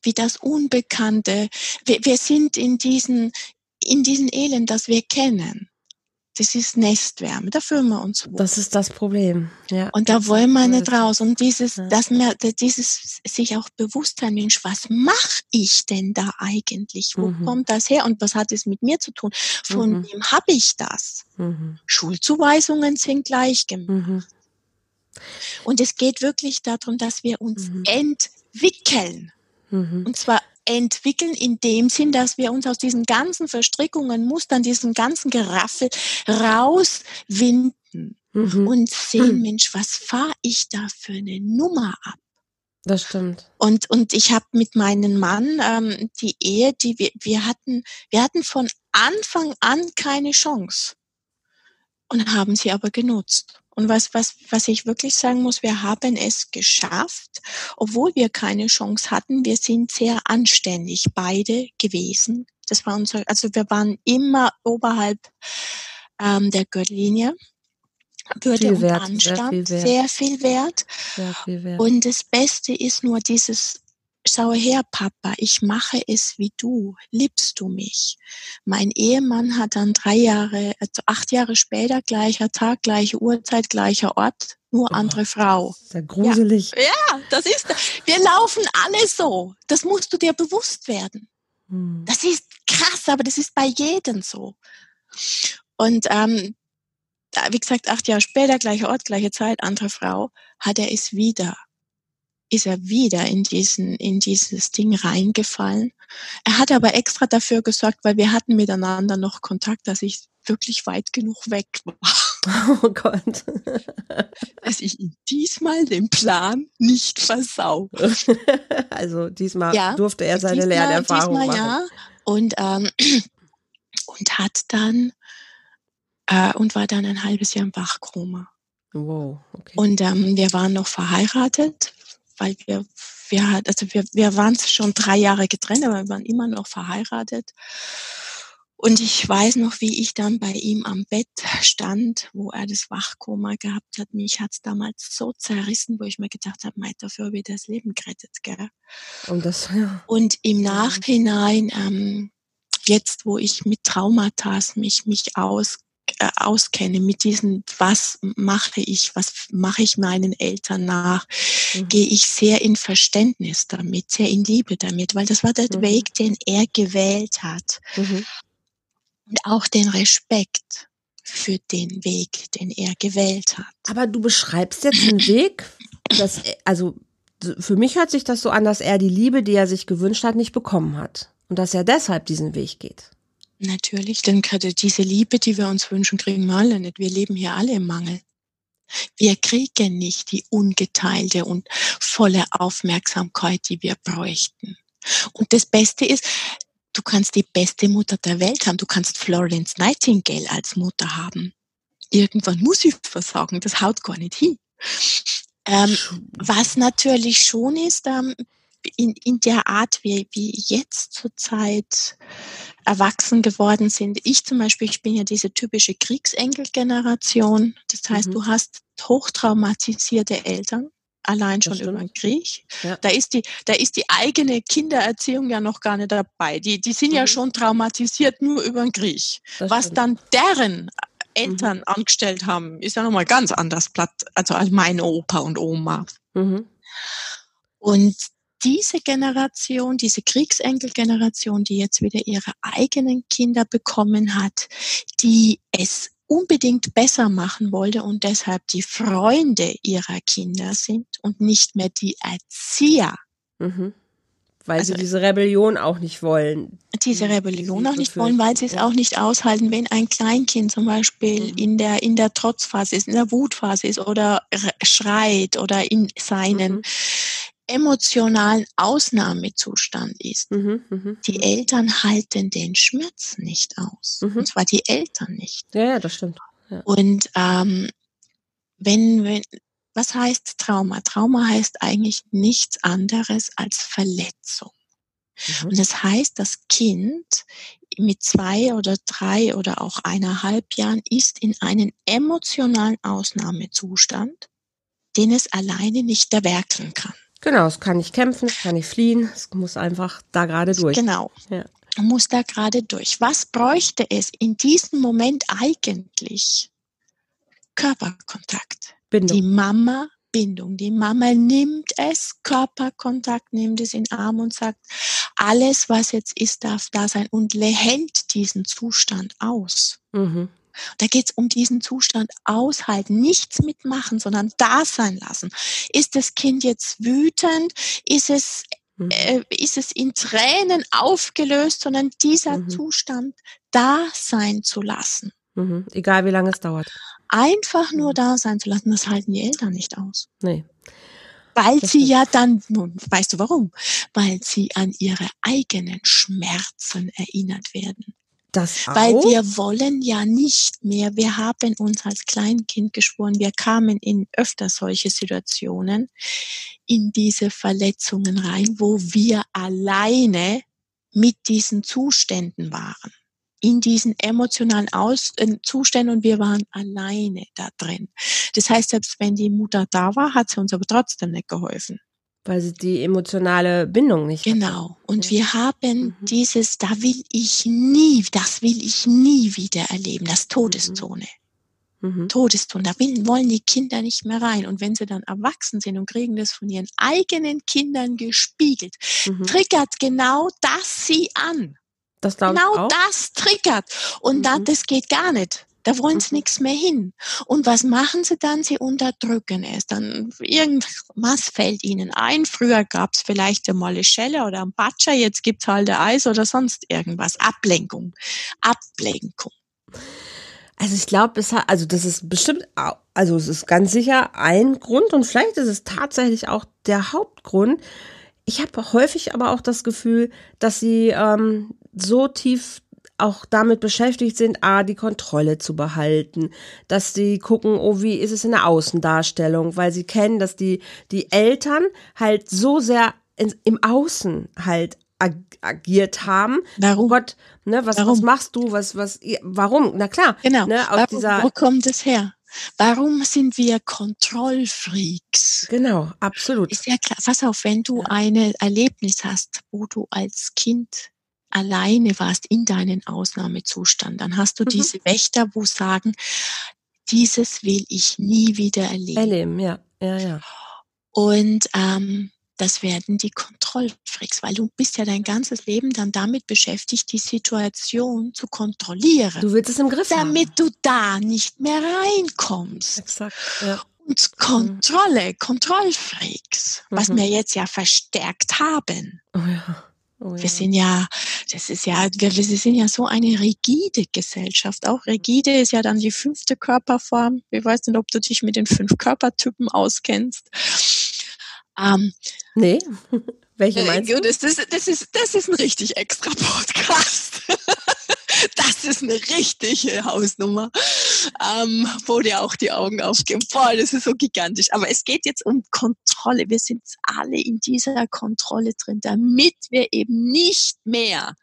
wie das Unbekannte. Wir, wir sind in diesen, in diesen Elend, das wir kennen. Das ist Nestwärme, da fühlen wir uns wohl. Das ist das Problem, ja. Und da wollen wir nicht raus. Und dieses, ja. dass wir, dieses sich auch bewusst sein, Mensch, was mache ich denn da eigentlich? Wo mhm. kommt das her? Und was hat es mit mir zu tun? Von mhm. wem habe ich das? Mhm. Schulzuweisungen sind gleich gemacht. Mhm. Und es geht wirklich darum, dass wir uns mhm. entwickeln. Mhm. Und zwar entwickeln in dem Sinn, dass wir uns aus diesen ganzen Verstrickungen, Mustern, diesem ganzen Geraffel rauswinden mhm. und sehen, mhm. Mensch, was fahre ich da für eine Nummer ab? Das stimmt. Und, und ich habe mit meinem Mann ähm, die Ehe, die wir, wir hatten, wir hatten von Anfang an keine Chance und haben sie aber genutzt. Und was, was, was ich wirklich sagen muss, wir haben es geschafft, obwohl wir keine Chance hatten. Wir sind sehr anständig beide gewesen. Das war unser, also wir waren immer oberhalb ähm, der Gürtellinie. Würde viel und wert, Anstand, sehr viel, sehr viel wert. Sehr viel wert. Und das Beste ist nur dieses schau her, Papa, ich mache es wie du. Liebst du mich? Mein Ehemann hat dann drei Jahre, also acht Jahre später, gleicher Tag, gleiche Uhrzeit, gleicher Ort, nur oh, andere Frau. Sehr gruselig. Ja, ja, das ist, wir laufen alle so. Das musst du dir bewusst werden. Hm. Das ist krass, aber das ist bei jedem so. Und ähm, wie gesagt, acht Jahre später, gleicher Ort, gleiche Zeit, andere Frau, hat er es wieder ist er wieder in diesen, in dieses Ding reingefallen. Er hat aber extra dafür gesorgt, weil wir hatten miteinander noch Kontakt, dass ich wirklich weit genug weg war. Oh Gott. Dass ich diesmal den Plan nicht versau. Also diesmal ja, durfte er seine diesmal, Lernerfahrung diesmal machen. Ja. Und, ähm, und hat dann äh, und war dann ein halbes Jahr im Wachkoma. Wow, okay. Und ähm, wir waren noch verheiratet, weil wir, wir, also wir, wir waren schon drei Jahre getrennt, aber wir waren immer noch verheiratet. Und ich weiß noch, wie ich dann bei ihm am Bett stand, wo er das Wachkoma gehabt hat. Mich hat's damals so zerrissen, wo ich mir gedacht habe, mei, dafür habe ich das Leben gerettet, gell? Und, das, ja. Und im Nachhinein, ähm, jetzt, wo ich mit Traumata mich, mich aus, auskenne mit diesen, was mache ich, was mache ich meinen Eltern nach, mhm. gehe ich sehr in Verständnis damit, sehr in Liebe damit, weil das war der mhm. Weg, den er gewählt hat. Mhm. Und auch den Respekt für den Weg, den er gewählt hat. Aber du beschreibst jetzt einen Weg, dass, also für mich hört sich das so an, dass er die Liebe, die er sich gewünscht hat, nicht bekommen hat. Und dass er deshalb diesen Weg geht. Natürlich, denn gerade diese Liebe, die wir uns wünschen, kriegen wir alle nicht. Wir leben hier alle im Mangel. Wir kriegen nicht die ungeteilte und volle Aufmerksamkeit, die wir bräuchten. Und das Beste ist, du kannst die beste Mutter der Welt haben. Du kannst Florence Nightingale als Mutter haben. Irgendwann muss ich versagen. Das haut gar nicht hin. Ähm, was natürlich schon ist, ähm, in, in der Art, wie, wie jetzt zurzeit erwachsen geworden sind. Ich zum Beispiel, ich bin ja diese typische Kriegsenkelgeneration. Das heißt, mhm. du hast hochtraumatisierte Eltern, allein schon über den Krieg. Ja. Da ist die, da ist die eigene Kindererziehung ja noch gar nicht dabei. Die, die sind mhm. ja schon traumatisiert nur über den Krieg. Das Was stimmt. dann deren Eltern mhm. angestellt haben, ist ja nochmal ganz anders platt, also als meine Opa und Oma. Mhm. Und diese Generation, diese Kriegsenkelgeneration, die jetzt wieder ihre eigenen Kinder bekommen hat, die es unbedingt besser machen wollte und deshalb die Freunde ihrer Kinder sind und nicht mehr die Erzieher. Mhm. Weil also, sie diese Rebellion auch nicht wollen. Diese Rebellion auch nicht wollen, weil sie es auch nicht aushalten, wenn ein Kleinkind zum Beispiel mhm. in der, in der Trotzphase ist, in der Wutphase ist oder schreit oder in seinen mhm. Emotionalen Ausnahmezustand ist. Mhm, mh, die mh. Eltern halten den Schmerz nicht aus. Mhm. Und zwar die Eltern nicht. Ja, ja, das stimmt. Ja. Und ähm, wenn, wenn, was heißt Trauma? Trauma heißt eigentlich nichts anderes als Verletzung. Mhm. Und das heißt, das Kind mit zwei oder drei oder auch eineinhalb Jahren ist in einem emotionalen Ausnahmezustand, den es alleine nicht erwerkeln kann. Genau, es kann nicht kämpfen, es kann nicht fliehen, es muss einfach da gerade durch. Genau. Ja. Muss da gerade durch. Was bräuchte es in diesem Moment eigentlich? Körperkontakt. Bindung. Die Mama Bindung. Die Mama nimmt es, Körperkontakt, nimmt es in den Arm und sagt, alles, was jetzt ist, darf da sein und hält diesen Zustand aus. Mhm. Da geht es um diesen Zustand aushalten, nichts mitmachen, sondern da sein lassen. Ist das Kind jetzt wütend? Ist es, mhm. äh, ist es in Tränen aufgelöst, sondern dieser mhm. Zustand da sein zu lassen? Mhm. Egal wie lange es dauert einfach nur mhm. da sein zu lassen, das halten die Eltern nicht aus. Nee. Weil das sie ja dann, nun, weißt du warum? Weil sie an ihre eigenen Schmerzen erinnert werden. Das auch? Weil wir wollen ja nicht mehr, wir haben uns als Kleinkind geschworen, wir kamen in öfter solche Situationen, in diese Verletzungen rein, wo wir alleine mit diesen Zuständen waren in diesen emotionalen Aus äh, Zuständen und wir waren alleine da drin. Das heißt, selbst wenn die Mutter da war, hat sie uns aber trotzdem nicht geholfen. Weil sie die emotionale Bindung nicht Genau. Hatte. Und wir haben mhm. dieses, da will ich nie, das will ich nie wieder erleben, das Todeszone. Mhm. Todeszone, da will, wollen die Kinder nicht mehr rein. Und wenn sie dann erwachsen sind und kriegen das von ihren eigenen Kindern gespiegelt, mhm. triggert genau das sie an. Das genau das triggert. Und mhm. da, das geht gar nicht. Da wollen sie mhm. nichts mehr hin. Und was machen sie dann? Sie unterdrücken es. Dann irgendwas fällt ihnen ein. Früher gab es vielleicht einmal eine Schelle oder ein Batscher, jetzt gibt's halt ein Eis oder sonst irgendwas. Ablenkung. Ablenkung. Also ich glaube, es hat, also das ist bestimmt, also es ist ganz sicher ein Grund und vielleicht ist es tatsächlich auch der Hauptgrund. Ich habe häufig aber auch das Gefühl, dass sie ähm, so tief auch damit beschäftigt sind, a, die Kontrolle zu behalten, dass sie gucken, oh, wie ist es in der Außendarstellung, weil sie kennen, dass die, die Eltern halt so sehr in, im Außen halt ag agiert haben. Warum? Oh Gott, ne, was, warum? was machst du, was, was, warum? Na klar. Genau. Ne, aus warum, dieser, wo kommt es her? Warum sind wir Kontrollfreaks? Genau, absolut. Ist ja klar. Pass auf, wenn du ja. ein Erlebnis hast, wo du als Kind alleine warst in deinen Ausnahmezustand, dann hast du mhm. diese Wächter, wo sagen, dieses will ich nie wieder erleben. Erleben, ja, ja, ja. Und ähm, das werden die Kontrollfreaks, weil du bist ja dein ganzes Leben dann damit beschäftigt, die Situation zu kontrollieren. Du willst es im Griff damit haben. Damit du da nicht mehr reinkommst. Exakt, ja. Und Kontrolle, Kontrollfreaks, mhm. was wir jetzt ja verstärkt haben. Oh ja. Oh ja. Wir sind ja, das ist ja, wir, wir sind ja so eine rigide Gesellschaft. Auch rigide ist ja dann die fünfte Körperform. Ich weiß nicht, ob du dich mit den fünf Körpertypen auskennst. Ähm, nee. Welche äh, meinst du? Das, das, das, ist, das ist ein richtig extra Podcast. das ist eine richtige Hausnummer, ähm, wo dir auch die Augen aufgehen. Boah, das ist so gigantisch. Aber es geht jetzt um Kontrolle. Wir sind alle in dieser Kontrolle drin, damit wir eben nicht mehr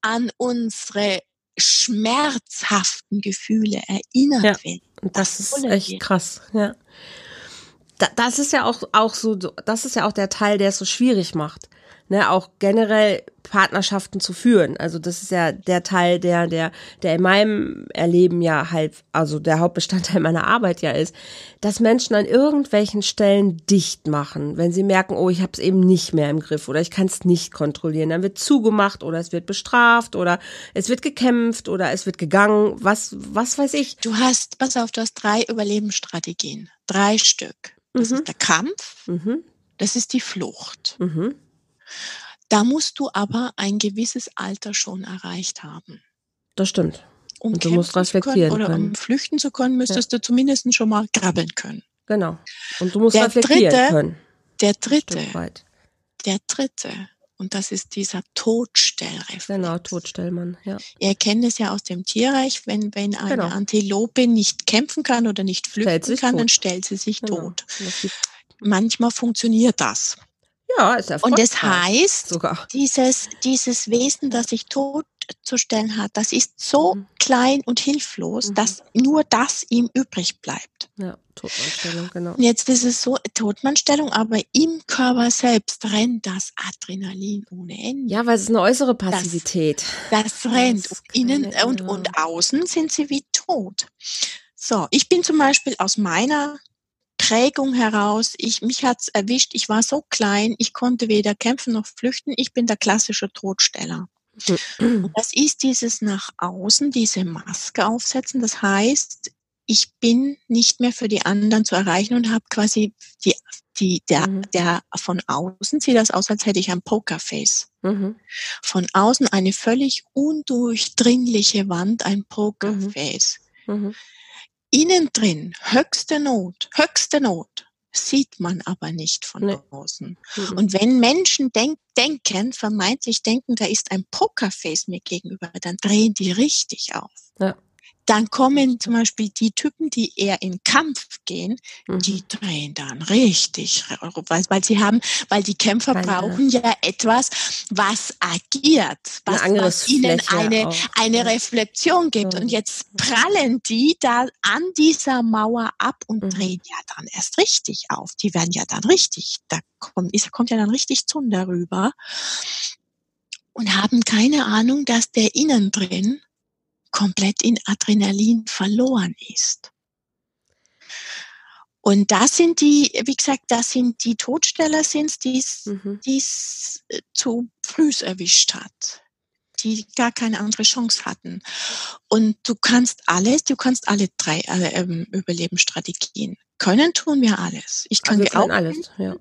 an unsere schmerzhaften Gefühle erinnert ja, werden. Das, das ist echt wir. krass, ja. das ist ja auch, auch so, das ist ja auch der Teil, der es so schwierig macht. Ne, auch generell Partnerschaften zu führen. Also das ist ja der Teil, der, der, der in meinem Erleben ja halt, also der Hauptbestandteil meiner Arbeit ja ist, dass Menschen an irgendwelchen Stellen dicht machen, wenn sie merken, oh, ich habe es eben nicht mehr im Griff oder ich kann es nicht kontrollieren. Dann wird zugemacht oder es wird bestraft oder es wird gekämpft oder es wird gegangen, was, was weiß ich. Du hast, pass auf, du hast drei Überlebensstrategien. Drei Stück. Das mhm. ist der Kampf, mhm. das ist die Flucht. Mhm. Da musst du aber ein gewisses Alter schon erreicht haben. Das stimmt. Um und du musst reflektieren können, oder können. um flüchten zu können, müsstest ja. du zumindest schon mal krabbeln können. Genau. Und du musst der reflektieren dritte, können. Der dritte, der dritte, und das ist dieser Todstellreflex. Genau, Todstellmann, ja. Ihr kennt es ja aus dem Tierreich, wenn, wenn eine genau. Antilope nicht kämpfen kann oder nicht flüchten kann, tot. dann stellt sie sich genau. tot. Manchmal funktioniert das. Ja, ist erfolgreich. Und das heißt, sogar. Dieses, dieses Wesen, das sich totzustellen hat, das ist so mhm. klein und hilflos, mhm. dass nur das ihm übrig bleibt. Ja, Totmannstellung, genau. Und jetzt ist es so, Totmannstellung, aber im Körper selbst rennt das Adrenalin ohne Ende. Ja, weil es ist eine äußere Passivität. Das, das rennt. Das Innen und, und außen sind sie wie tot. So, ich bin zum Beispiel aus meiner Prägung heraus, ich, mich hat's erwischt, ich war so klein, ich konnte weder kämpfen noch flüchten, ich bin der klassische Todsteller. Und das ist dieses nach außen, diese Maske aufsetzen. Das heißt, ich bin nicht mehr für die anderen zu erreichen und habe quasi die, die, der, mhm. der von außen sieht das aus, als hätte ich ein Pokerface. Mhm. Von außen eine völlig undurchdringliche Wand, ein Pokerface. Mhm. Innen drin höchste Not, höchste Not sieht man aber nicht von nee. außen. Mhm. Und wenn Menschen denk, denken, vermeintlich denken, da ist ein Pokerface mir gegenüber, dann drehen die richtig auf. Ja. Dann kommen zum Beispiel die Typen, die eher in Kampf gehen, mhm. die drehen dann richtig, weil, weil sie haben, weil die Kämpfer Keine. brauchen ja etwas, was agiert, was, was ihnen eine, eine Reflexion gibt. Mhm. Und jetzt prallen die da an dieser Mauer ab und mhm. drehen ja dann erst richtig auf. Die werden ja dann richtig, da kommt, ist, kommt ja dann richtig Zunder rüber und haben keine Ahnung, dass der innen drin komplett in Adrenalin verloren ist. Und das sind die, wie gesagt, das sind die Todsteller, sind die mhm. es äh, zu früh erwischt hat, die gar keine andere Chance hatten. Und du kannst alles, du kannst alle drei äh, Überlebensstrategien können, tun wir alles. Ich kann, also auch alles, ja.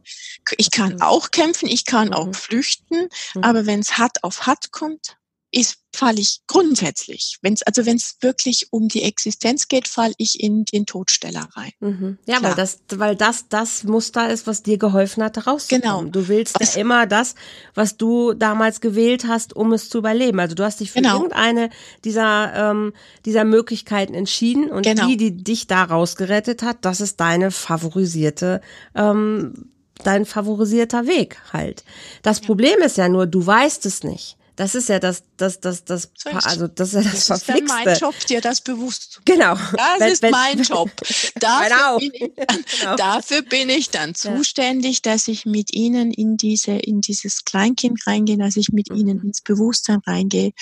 Ich kann mhm. auch kämpfen, ich kann mhm. auch flüchten, mhm. aber wenn es hart auf hart kommt, ist, falle ich grundsätzlich. Wenn's, also wenn es wirklich um die Existenz geht, falle ich in den Todsteller rein. Mhm. Ja, Klar. weil das, weil das das Muster ist, was dir geholfen hat, rauszukommen. Genau. Du willst was, ja immer das, was du damals gewählt hast, um es zu überleben. Also du hast dich für genau. irgendeine dieser ähm, dieser Möglichkeiten entschieden und genau. die, die dich da rausgerettet hat, das ist deine favorisierte ähm, dein favorisierter Weg halt. Das ja. Problem ist ja nur, du weißt es nicht. Das ist ja das, das, das, das, also das ist ja das, das ist mein Job, dir das bewusst zu Genau. Das wenn, ist wenn, mein Job. Dafür, bin ich, dann, genau. dafür bin ich dann zuständig, dass ich mit ihnen in diese, in dieses Kleinkind reingehe, dass ich mit mhm. ihnen ins Bewusstsein reingehe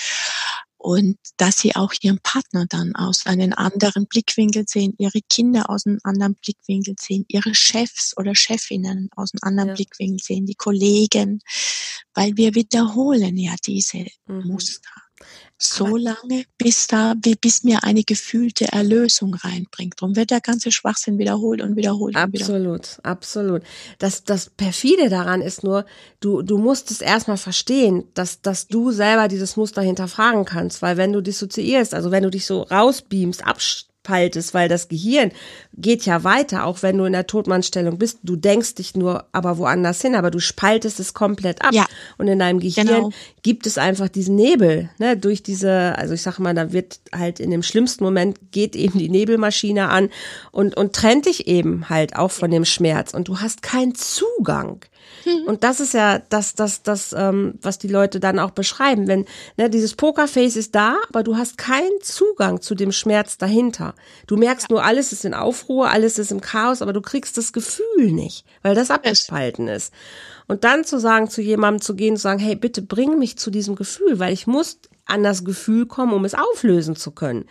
und dass sie auch ihren Partner dann aus einem anderen Blickwinkel sehen, ihre Kinder aus einem anderen Blickwinkel sehen, ihre Chefs oder Chefinnen aus einem anderen ja. Blickwinkel sehen, die Kollegen, weil wir wiederholen ja diese mhm. Muster so lange, bis da, bis mir eine gefühlte Erlösung reinbringt. Darum wird der ganze Schwachsinn wiederholt und wiederholt. Absolut, und wiederholt. absolut. Das, das perfide daran ist nur, du, du musst es erstmal verstehen, dass, dass du selber dieses Muster hinterfragen kannst, weil wenn du dissoziierst, also wenn du dich so rausbeamst, absch abspaltest, weil das Gehirn geht ja weiter, auch wenn du in der Todmannstellung bist. Du denkst dich nur aber woanders hin, aber du spaltest es komplett ab. Ja. Und in deinem Gehirn genau. gibt es einfach diesen Nebel, ne, durch diese, also ich sag mal, da wird halt in dem schlimmsten Moment geht eben die Nebelmaschine an und, und trennt dich eben halt auch von dem Schmerz und du hast keinen Zugang. Mhm. Und das ist ja das, das, das, ähm, was die Leute dann auch beschreiben. Wenn, ne, dieses Pokerface ist da, aber du hast keinen Zugang zu dem Schmerz dahinter. Du merkst ja. nur, alles ist in Aufruhr, alles ist im Chaos, aber du kriegst das Gefühl nicht, weil das abgespalten ist. Und dann zu sagen, zu jemandem zu gehen, zu sagen, hey, bitte bring mich zu diesem Gefühl, weil ich muss an das Gefühl kommen, um es auflösen zu können.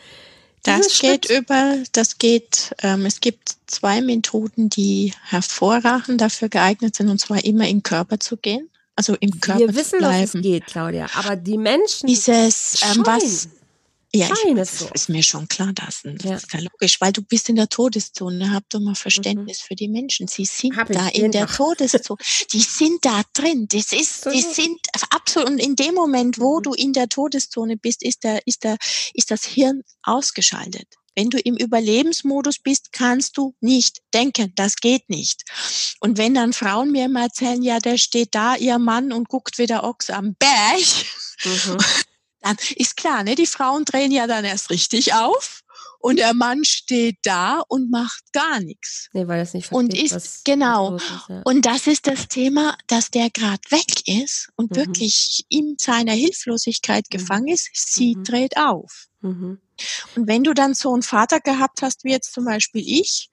Das geht über, das geht, ähm, es gibt zwei Methoden, die hervorragend dafür geeignet sind, und zwar immer im Körper zu gehen. Also im Körper Wir wissen, zu bleiben. dass es geht, Claudia, aber die Menschen. Dieses, ähm, was, ja, ich, das so. ist mir schon klar, das, das ja. ist ja logisch, weil du bist in der Todeszone. Hab doch mal Verständnis mhm. für die Menschen. Sie sind Hab da in der Todeszone. Die sind da drin. Das ist, die sind absolut. Und in dem Moment, wo mhm. du in der Todeszone bist, ist der, ist der, ist das Hirn ausgeschaltet. Wenn du im Überlebensmodus bist, kannst du nicht denken. Das geht nicht. Und wenn dann Frauen mir immer erzählen, ja, der steht da, ihr Mann, und guckt wie der Ochs am Berg. Mhm. dann ist klar, ne, die Frauen drehen ja dann erst richtig auf und der Mann steht da und macht gar nichts. Nee, weil es nicht versteht, Und ist, was, genau. Was ist, ja. Und das ist das Thema, dass der gerade weg ist und mhm. wirklich in seiner Hilflosigkeit mhm. gefangen ist. Sie mhm. dreht auf. Mhm. Und wenn du dann so einen Vater gehabt hast, wie jetzt zum Beispiel ich,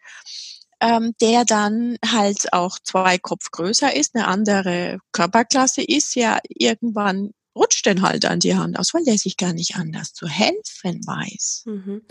ähm, der dann halt auch zwei Kopf größer ist, eine andere Körperklasse ist, ja irgendwann rutscht den halt an die Hand aus, weil der sich gar nicht anders zu helfen weiß. Mhm.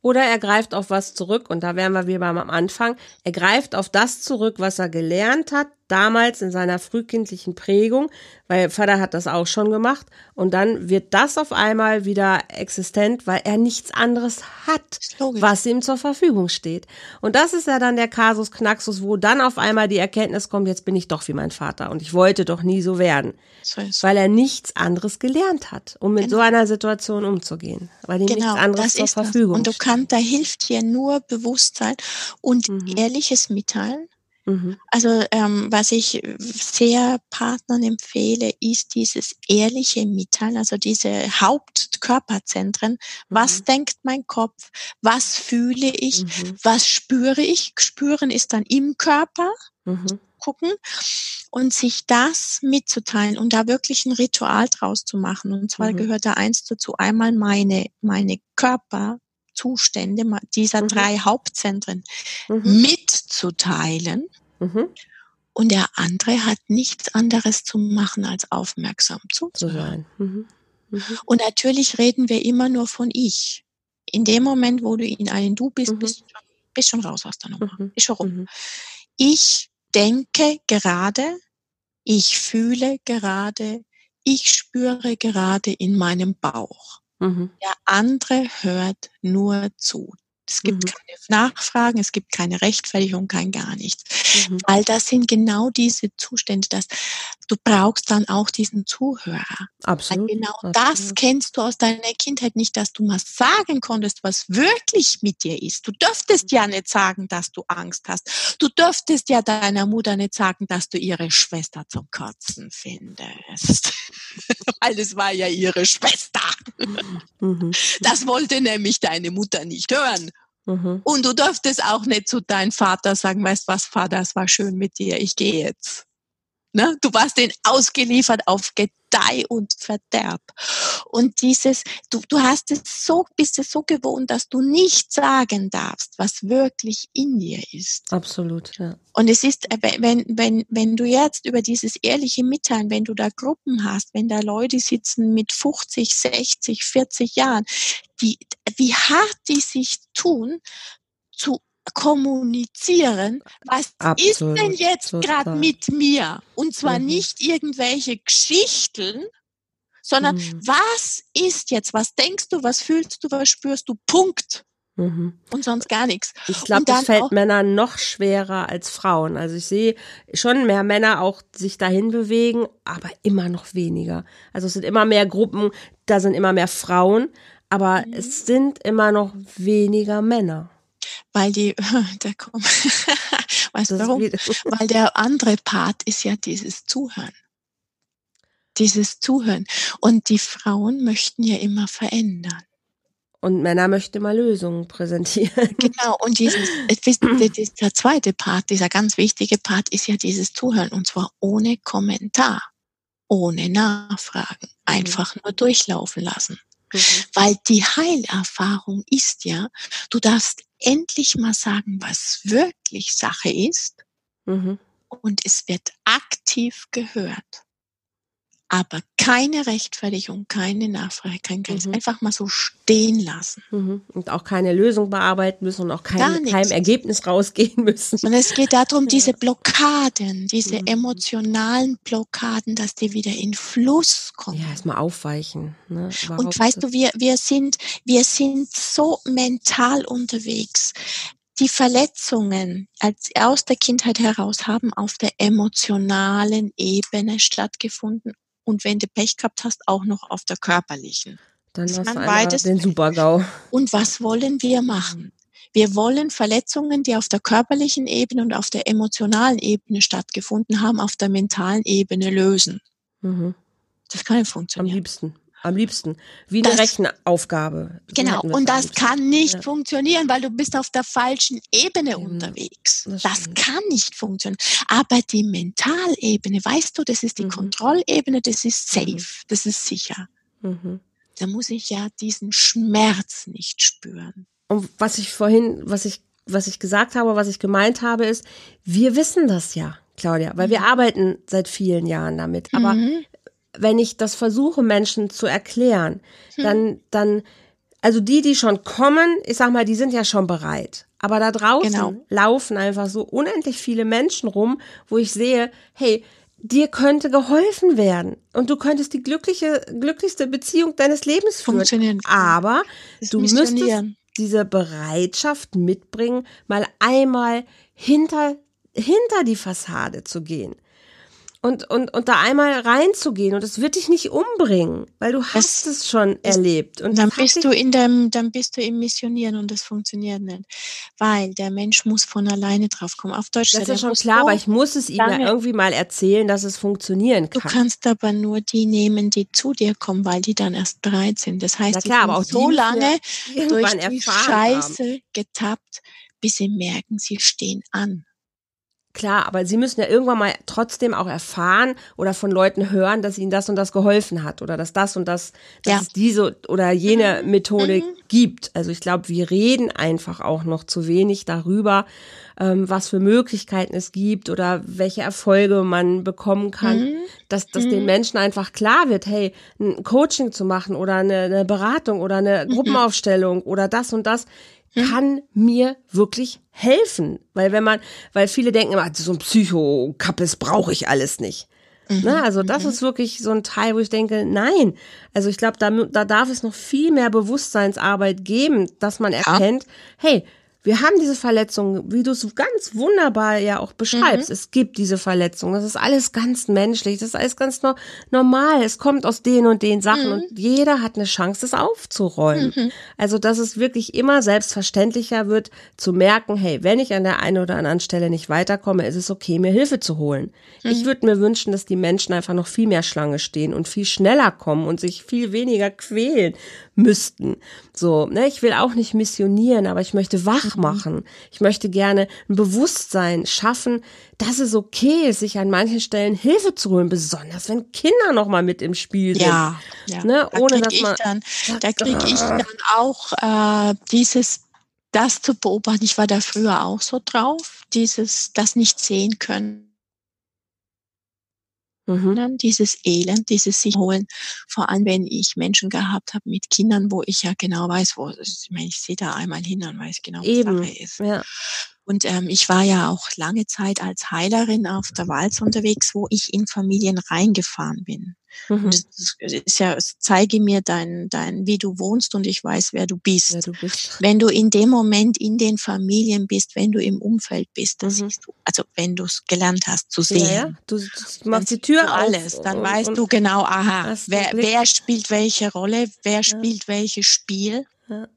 Oder er greift auf was zurück, und da wären wir wieder beim Anfang. Er greift auf das zurück, was er gelernt hat, damals in seiner frühkindlichen Prägung, weil Vater hat das auch schon gemacht. Und dann wird das auf einmal wieder existent, weil er nichts anderes hat, was ihm zur Verfügung steht. Und das ist ja dann der Kasus Knaxus, wo dann auf einmal die Erkenntnis kommt, jetzt bin ich doch wie mein Vater und ich wollte doch nie so werden. So weil er nichts anderes gelernt hat, um mit genau. so einer Situation umzugehen. Weil ihm genau, nichts anderes zur Verfügung das. Und du kannst, da hilft hier nur Bewusstsein und mhm. ehrliches Mitteilen Mhm. Also ähm, was ich sehr Partnern empfehle, ist dieses ehrliche Mitteilen, also diese Hauptkörperzentren. Mhm. Was denkt mein Kopf? Was fühle ich? Mhm. Was spüre ich? Spüren ist dann im Körper. Mhm. Gucken und sich das mitzuteilen und da wirklich ein Ritual draus zu machen. Und zwar mhm. gehört da eins dazu, einmal meine, meine Körper, Zustände dieser mhm. drei Hauptzentren mhm. mitzuteilen. Mhm. Und der andere hat nichts anderes zu machen, als aufmerksam zuzuhören. Mhm. Mhm. Und natürlich reden wir immer nur von ich. In dem Moment, wo du in einem Du bist, mhm. bist, bist schon raus aus der Nummer. Ist schon rum. Ich denke gerade, ich fühle gerade, ich spüre gerade in meinem Bauch. Mhm. Der andere hört nur zu. Es gibt mhm. keine Nachfragen, es gibt keine Rechtfertigung, kein gar nichts. Mhm. Weil das sind genau diese Zustände, dass du brauchst dann auch diesen Zuhörer. Absolut. Weil genau Absolut. das kennst du aus deiner Kindheit nicht, dass du mal sagen konntest, was wirklich mit dir ist. Du dürftest ja nicht sagen, dass du Angst hast. Du dürftest ja deiner Mutter nicht sagen, dass du ihre Schwester zum Kotzen findest. Weil es war ja ihre Schwester. Mhm. Das wollte nämlich deine Mutter nicht hören. Mhm. Und du dürftest auch nicht zu deinem Vater sagen, weißt was, Vater, es war schön mit dir, ich gehe jetzt. Ne? Du warst den ausgeliefert auf Gedeih und Verderb. Und dieses, du, du hast es so, bist es so gewohnt, dass du nicht sagen darfst, was wirklich in dir ist. Absolut, ja. Und es ist, äh, wenn, wenn, wenn du jetzt über dieses ehrliche Mitteilen, wenn du da Gruppen hast, wenn da Leute sitzen mit 50, 60, 40 Jahren, die, wie hart die sich tun, zu kommunizieren, was Absolut, ist denn jetzt gerade mit mir? Und zwar mhm. nicht irgendwelche Geschichten, sondern mhm. was ist jetzt? Was denkst du? Was fühlst du? Was spürst du? Punkt. Mhm. Und sonst gar nichts. Ich glaube, das fällt Männern noch schwerer als Frauen. Also ich sehe schon mehr Männer auch sich dahin bewegen, aber immer noch weniger. Also es sind immer mehr Gruppen, da sind immer mehr Frauen, aber mhm. es sind immer noch weniger Männer weil die, der kommt, weißt du warum? Weil der andere Part ist ja dieses Zuhören. Dieses Zuhören. Und die Frauen möchten ja immer verändern. Und Männer möchten immer Lösungen präsentieren. Genau, und dieses, der zweite Part, dieser ganz wichtige Part ist ja dieses Zuhören und zwar ohne Kommentar, ohne Nachfragen, mhm. einfach nur durchlaufen lassen. Mhm. Weil die Heilerfahrung ist ja, du darfst endlich mal sagen, was wirklich Sache ist mhm. und es wird aktiv gehört aber keine Rechtfertigung, keine Nachfrage, kein Grenz. Mhm. Einfach mal so stehen lassen. Mhm. Und auch keine Lösung bearbeiten müssen und auch kein, keinem Ergebnis rausgehen müssen. Und es geht darum, diese Blockaden, diese mhm. emotionalen Blockaden, dass die wieder in Fluss kommen. Ja, erstmal aufweichen. Ne? Und weißt du, wir, wir sind, wir sind so mental unterwegs die Verletzungen als aus der Kindheit heraus haben auf der emotionalen Ebene stattgefunden und wenn du Pech gehabt hast, auch noch auf der körperlichen. Dann hast du beides. den Super-GAU. Und was wollen wir machen? Wir wollen Verletzungen, die auf der körperlichen Ebene und auf der emotionalen Ebene stattgefunden haben, auf der mentalen Ebene lösen. Mhm. Das kann nicht funktionieren. Am liebsten am liebsten. Wie eine das, Rechenaufgabe. So genau, und das kann nicht ja. funktionieren, weil du bist auf der falschen Ebene ja, unterwegs. Das, das kann nicht funktionieren. Aber die Mentalebene, weißt du, das ist die mhm. Kontrollebene, das ist mhm. safe, mhm. das ist sicher. Mhm. Da muss ich ja diesen Schmerz nicht spüren. Und was ich vorhin, was ich, was ich gesagt habe, was ich gemeint habe, ist, wir wissen das ja. Claudia, weil wir mhm. arbeiten seit vielen Jahren damit. Aber mhm wenn ich das versuche, Menschen zu erklären, hm. dann, dann, also die, die schon kommen, ich sag mal, die sind ja schon bereit. Aber da draußen genau. laufen einfach so unendlich viele Menschen rum, wo ich sehe, hey, dir könnte geholfen werden und du könntest die glückliche, glücklichste Beziehung deines Lebens führen. Funktionieren. Aber du müsstest diese Bereitschaft mitbringen, mal einmal hinter, hinter die Fassade zu gehen und, und, und da einmal reinzugehen und es wird dich nicht umbringen, weil du hast es schon erlebt. Und dann bist du in dem, dann bist du im Missionieren und das funktioniert nicht. Weil der Mensch muss von alleine drauf kommen. Auf Deutsch. Das ist ja schon klar, aber ich muss es ihm ja irgendwie mal erzählen, dass es funktionieren kann. Du kannst aber nur die nehmen, die zu dir kommen, weil die dann erst bereit sind. Das heißt, klar, aber auch so lange durch die Scheiße haben. getappt, bis sie merken, sie stehen an. Klar, aber sie müssen ja irgendwann mal trotzdem auch erfahren oder von Leuten hören, dass ihnen das und das geholfen hat oder dass das und das, dass ja. es diese oder jene mhm. Methode mhm. gibt. Also ich glaube, wir reden einfach auch noch zu wenig darüber, ähm, was für Möglichkeiten es gibt oder welche Erfolge man bekommen kann, mhm. dass, dass den mhm. Menschen einfach klar wird, hey, ein Coaching zu machen oder eine, eine Beratung oder eine mhm. Gruppenaufstellung oder das und das? Kann mir wirklich helfen. Weil wenn man, weil viele denken immer, so ein Psychokappes brauche ich alles nicht. Mhm. Ne? Also das mhm. ist wirklich so ein Teil, wo ich denke, nein. Also ich glaube, da, da darf es noch viel mehr Bewusstseinsarbeit geben, dass man erkennt, ja. hey, wir haben diese Verletzungen, wie du es ganz wunderbar ja auch beschreibst. Mhm. Es gibt diese Verletzungen. Das ist alles ganz menschlich. Das ist alles ganz no normal. Es kommt aus den und den Sachen mhm. und jeder hat eine Chance, das aufzuräumen. Mhm. Also, dass es wirklich immer selbstverständlicher wird, zu merken, hey, wenn ich an der einen oder anderen Stelle nicht weiterkomme, ist es okay, mir Hilfe zu holen. Ich mhm. würde mir wünschen, dass die Menschen einfach noch viel mehr Schlange stehen und viel schneller kommen und sich viel weniger quälen müssten. So, ne, ich will auch nicht missionieren, aber ich möchte wach mhm. machen. Ich möchte gerne ein Bewusstsein schaffen, dass es okay ist, sich an manchen Stellen Hilfe zu holen, besonders wenn Kinder noch mal mit im Spiel sind. Ja, ja. Ne, da ohne dass man dann, da kriege ich dann auch äh, dieses das zu beobachten. Ich war da früher auch so drauf, dieses das nicht sehen können Mhm. Dieses Elend, dieses sich holen. Vor allem, wenn ich Menschen gehabt habe mit Kindern, wo ich ja genau weiß, wo, ich meine, ich sehe da einmal hin und weiß genau, was Eben. Sache ist. Ja. Und ähm, ich war ja auch lange Zeit als Heilerin auf der Walz unterwegs, wo ich in Familien reingefahren bin. Mhm. Und es ist ja, es zeige mir dein, dein, wie du wohnst und ich weiß, wer du bist. Wer du bist. Wenn du in dem Moment in den Familien bist, wenn du im Umfeld bist, das mhm. siehst du, also wenn du es gelernt hast zu sehen. Ja, ja. Du, du machst die Tür auf. Alles, dann und, weißt und du genau, aha, wer, wer spielt welche Rolle, wer ja. spielt welches Spiel. Ja.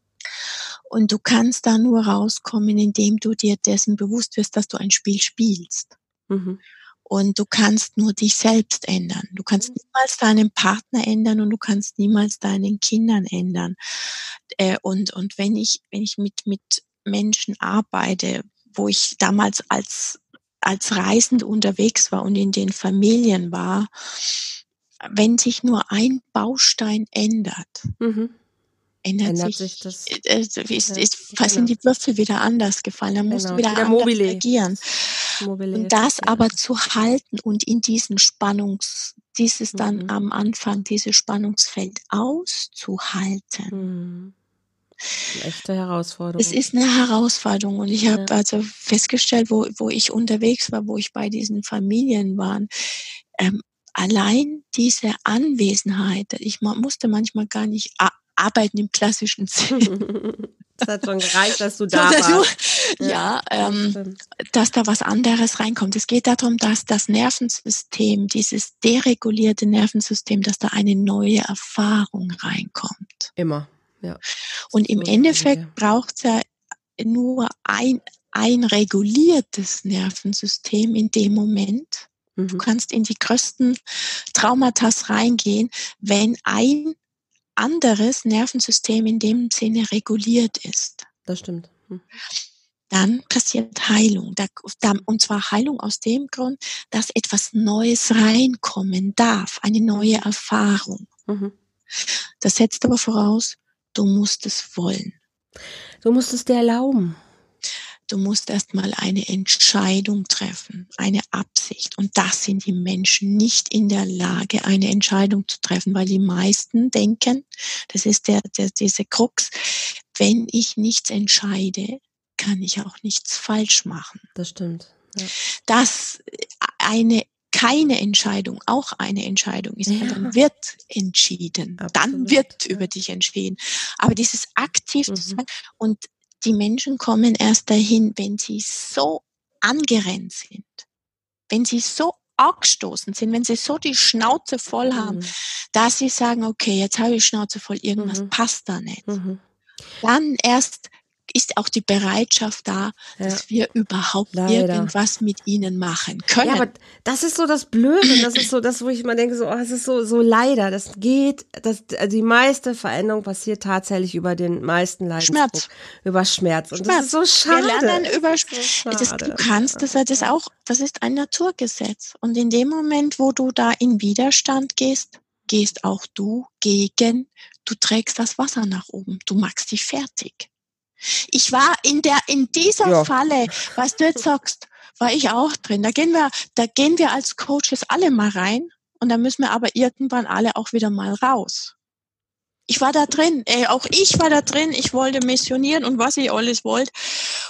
Und du kannst da nur rauskommen, indem du dir dessen bewusst wirst, dass du ein Spiel spielst. Mhm. Und du kannst nur dich selbst ändern. Du kannst mhm. niemals deinen Partner ändern und du kannst niemals deinen Kindern ändern. äh, und, und wenn ich, wenn ich mit, mit Menschen arbeite, wo ich damals als, als Reisend unterwegs war und in den Familien war, wenn sich nur ein Baustein ändert, mhm. Ändert, ändert, sich, sich das. Äh, ist, ist, genau. sind die Würfel wieder anders gefallen, dann musst genau. du wieder, wieder anders reagieren. Mobile und das ja. aber zu halten und in diesen Spannungs, dieses dann mhm. am Anfang, dieses Spannungsfeld auszuhalten. Mhm. Eine echte Herausforderung. Es ist eine Herausforderung und ich habe ja. also festgestellt, wo, wo ich unterwegs war, wo ich bei diesen Familien war, ähm, allein diese Anwesenheit, ich musste manchmal gar nicht arbeiten im klassischen Sinn. Das hat schon gereicht, dass du da warst. ja, ja ähm, dass da was anderes reinkommt. Es geht darum, dass das Nervensystem, dieses deregulierte Nervensystem, dass da eine neue Erfahrung reinkommt. Immer, ja. Und im Endeffekt braucht es ja nur ein, ein reguliertes Nervensystem in dem Moment. Mhm. Du kannst in die größten Traumata reingehen, wenn ein anderes Nervensystem in dem Sinne reguliert ist. Das stimmt. Hm. Dann passiert Heilung. Und zwar Heilung aus dem Grund, dass etwas Neues reinkommen darf, eine neue Erfahrung. Mhm. Das setzt aber voraus, du musst es wollen. Du musst es dir erlauben. Du musst erstmal eine Entscheidung treffen, eine Absicht. Und das sind die Menschen nicht in der Lage, eine Entscheidung zu treffen, weil die meisten denken, das ist der, der, diese Krux, wenn ich nichts entscheide, kann ich auch nichts falsch machen. Das stimmt. Ja. Dass eine keine Entscheidung auch eine Entscheidung ist, ja. dann wird entschieden, Absolut. dann wird über dich entschieden. Aber dieses aktiv mhm. zu sein und die Menschen kommen erst dahin, wenn sie so angerennt sind, wenn sie so abgestoßen sind, wenn sie so die Schnauze voll haben, mhm. dass sie sagen, okay, jetzt habe ich Schnauze voll, irgendwas mhm. passt da nicht. Mhm. Dann erst ist auch die Bereitschaft da, ja. dass wir überhaupt Leider. irgendwas mit ihnen machen können. Ja, aber das ist so das Blöde, das ist so das, wo ich immer denke, so, oh, es ist so, so leider, das geht, das, die meiste Veränderung passiert tatsächlich über den meisten Leidensdruck. Schmerz. Über Schmerz. Und Schmerz. das ist so schade. Wir lernen über Schmerz. Das, du kannst, das, das ist auch, das ist ein Naturgesetz. Und in dem Moment, wo du da in Widerstand gehst, gehst auch du gegen, du trägst das Wasser nach oben, du machst dich fertig. Ich war in der, in dieser ja. Falle, was du jetzt sagst, war ich auch drin. Da gehen wir, da gehen wir als Coaches alle mal rein und da müssen wir aber irgendwann alle auch wieder mal raus ich war da drin, äh, auch ich war da drin, ich wollte missionieren und was ich alles wollte.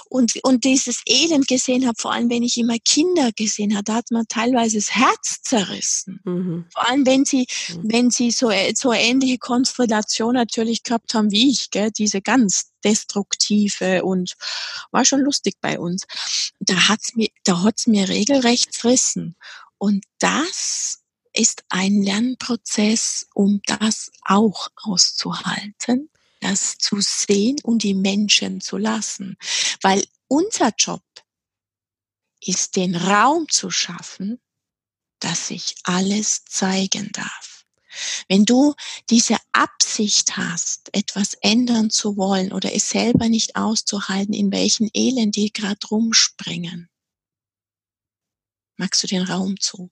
Und, und dieses Elend gesehen habe, vor allem wenn ich immer Kinder gesehen habe, da hat man teilweise das Herz zerrissen. Mhm. Vor allem wenn sie, mhm. wenn sie so, äh, so ähnliche Konstellation natürlich gehabt haben wie ich, gell, diese ganz destruktive und war schon lustig bei uns. Da hat's mir, da hat's mir regelrecht zerrissen. Und das ist ein Lernprozess, um das auch auszuhalten, das zu sehen und die Menschen zu lassen. Weil unser Job ist, den Raum zu schaffen, dass sich alles zeigen darf. Wenn du diese Absicht hast, etwas ändern zu wollen oder es selber nicht auszuhalten, in welchen Elend die gerade rumspringen, magst du den Raum zu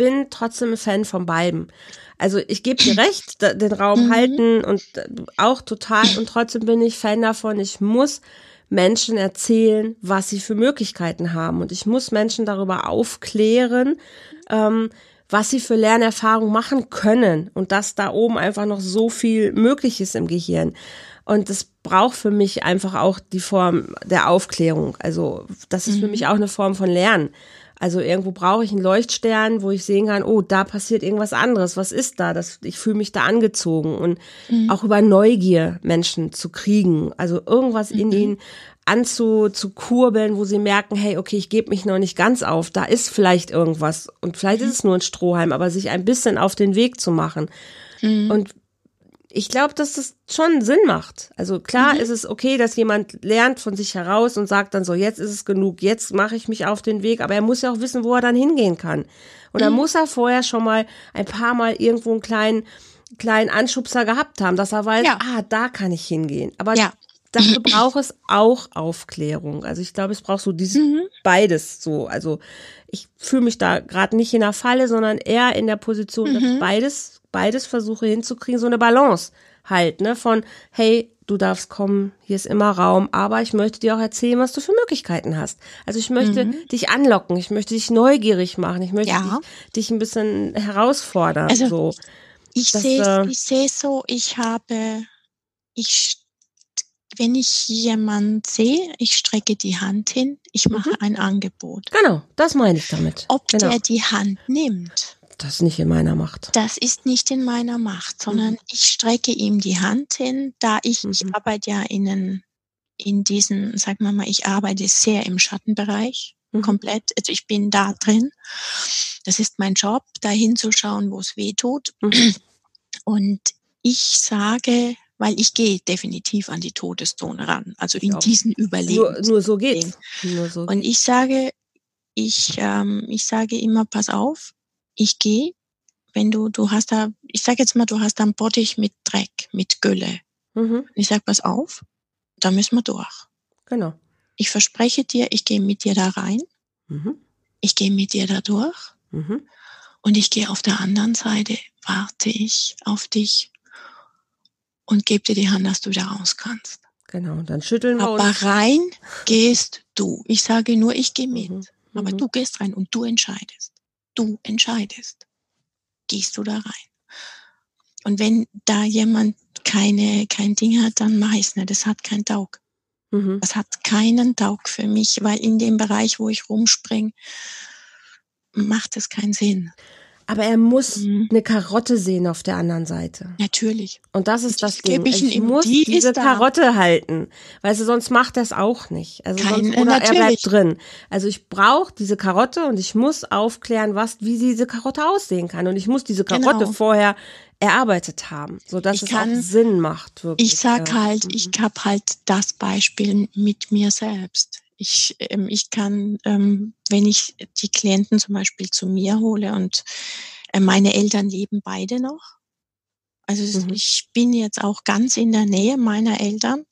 bin trotzdem ein Fan von beiden. Also ich gebe dir recht, den Raum mhm. halten und auch total und trotzdem bin ich Fan davon, ich muss Menschen erzählen, was sie für Möglichkeiten haben und ich muss Menschen darüber aufklären, ähm, was sie für Lernerfahrungen machen können und dass da oben einfach noch so viel möglich ist im Gehirn. Und das braucht für mich einfach auch die Form der Aufklärung. Also das ist mhm. für mich auch eine Form von Lernen. Also irgendwo brauche ich einen Leuchtstern, wo ich sehen kann, oh, da passiert irgendwas anderes. Was ist da? Das, ich fühle mich da angezogen und mhm. auch über Neugier Menschen zu kriegen. Also irgendwas mhm. in ihnen anzukurbeln, wo sie merken, hey, okay, ich gebe mich noch nicht ganz auf. Da ist vielleicht irgendwas und vielleicht mhm. ist es nur ein Strohhalm, aber sich ein bisschen auf den Weg zu machen. Mhm. Und ich glaube, dass das schon Sinn macht. Also klar mhm. ist es okay, dass jemand lernt von sich heraus und sagt dann so, jetzt ist es genug, jetzt mache ich mich auf den Weg, aber er muss ja auch wissen, wo er dann hingehen kann. Und dann mhm. muss er vorher schon mal ein paar Mal irgendwo einen kleinen kleinen Anschubser gehabt haben, dass er weiß, Ja. ah, da kann ich hingehen. Aber Ja. dafür braucht es auch Aufklärung. Also ich glaube, es braucht so dieses Mhm. beides so. Also ich fühle mich da gerade nicht in der Falle, sondern eher in der Position, dass Mhm. beides, beides versuche hinzukriegen, so eine Balance halt, ne? Von, hey, du darfst kommen, hier ist immer Raum, aber ich möchte dir auch erzählen, was du für Möglichkeiten hast. Also ich möchte dich anlocken, ich möchte dich neugierig machen, ich möchte Mhm. Ja. dich, dich ein bisschen herausfordern. Also, so. Ich sehe äh, ich sehe so, ich habe, ich, wenn ich jemanden sehe, ich strecke die Hand hin, ich mache ein Angebot. Genau, das meine ich damit. Ob genau. der die Hand nimmt, das ist nicht in meiner Macht. das ist nicht in meiner Macht, sondern ich strecke ihm die Hand hin, da ich, ich Mhm. arbeite ja in, einen- in diesen, sagen wir mal, ich arbeite sehr im Schattenbereich, Mhm. komplett. Also ich bin da drin. Das ist mein Job, da hinzuschauen, wo es weh tut. Mhm. Und ich sage, weil ich gehe definitiv an die Todeszone ran, also in auch. diesen Nur, Überleben. nur so geht's. Nur so Und ich sage, ich, ähm, ich sage immer, pass auf, ich gehe, wenn du, du hast da, ich sage jetzt mal, du hast da einen Bottich mit Dreck, mit Gülle. Mhm, ich sage, pass auf, da müssen wir durch. genau. Ich verspreche dir, ich gehe mit dir da rein, Mhm, ich gehe mit dir da durch mhm, und ich gehe auf der anderen Seite, warte ich auf dich und gebe dir die Hand, dass du da raus kannst. genau. Und dann schütteln wir Aber uns. rein gehst du. Ich sage nur, ich gehe mit. Mhm, Aber mhm. du gehst rein und du entscheidest. Du entscheidest. Gehst du da rein? Und wenn da jemand keine, kein Ding hat, dann mach ich's nicht. Das hat keinen Taug. Mhm. Das hat keinen Taug für mich, weil in dem Bereich, wo ich rumspring, macht es keinen Sinn. Aber er muss Mhm. eine Karotte sehen auf der anderen Seite. Natürlich. Und das ist das Ding. ich muss Die diese ist da. Karotte halten. Weißt du, sonst macht er es auch nicht. Also Kein- sonst, oder er natürlich. bleibt drin. Also ich brauche diese Karotte und ich muss aufklären, was, wie diese Karotte aussehen kann. Und ich muss diese Karotte Genau. vorher erarbeitet haben, sodass Ich es auch Sinn macht. Wirklich. Ich sag halt, Mhm. ich habe halt das Beispiel mit mir selbst. Ich, ähm, ich kann, ähm, wenn ich die Klienten zum Beispiel zu mir hole und äh, meine Eltern leben beide noch. Also Mhm. ich bin jetzt auch ganz in der Nähe meiner Eltern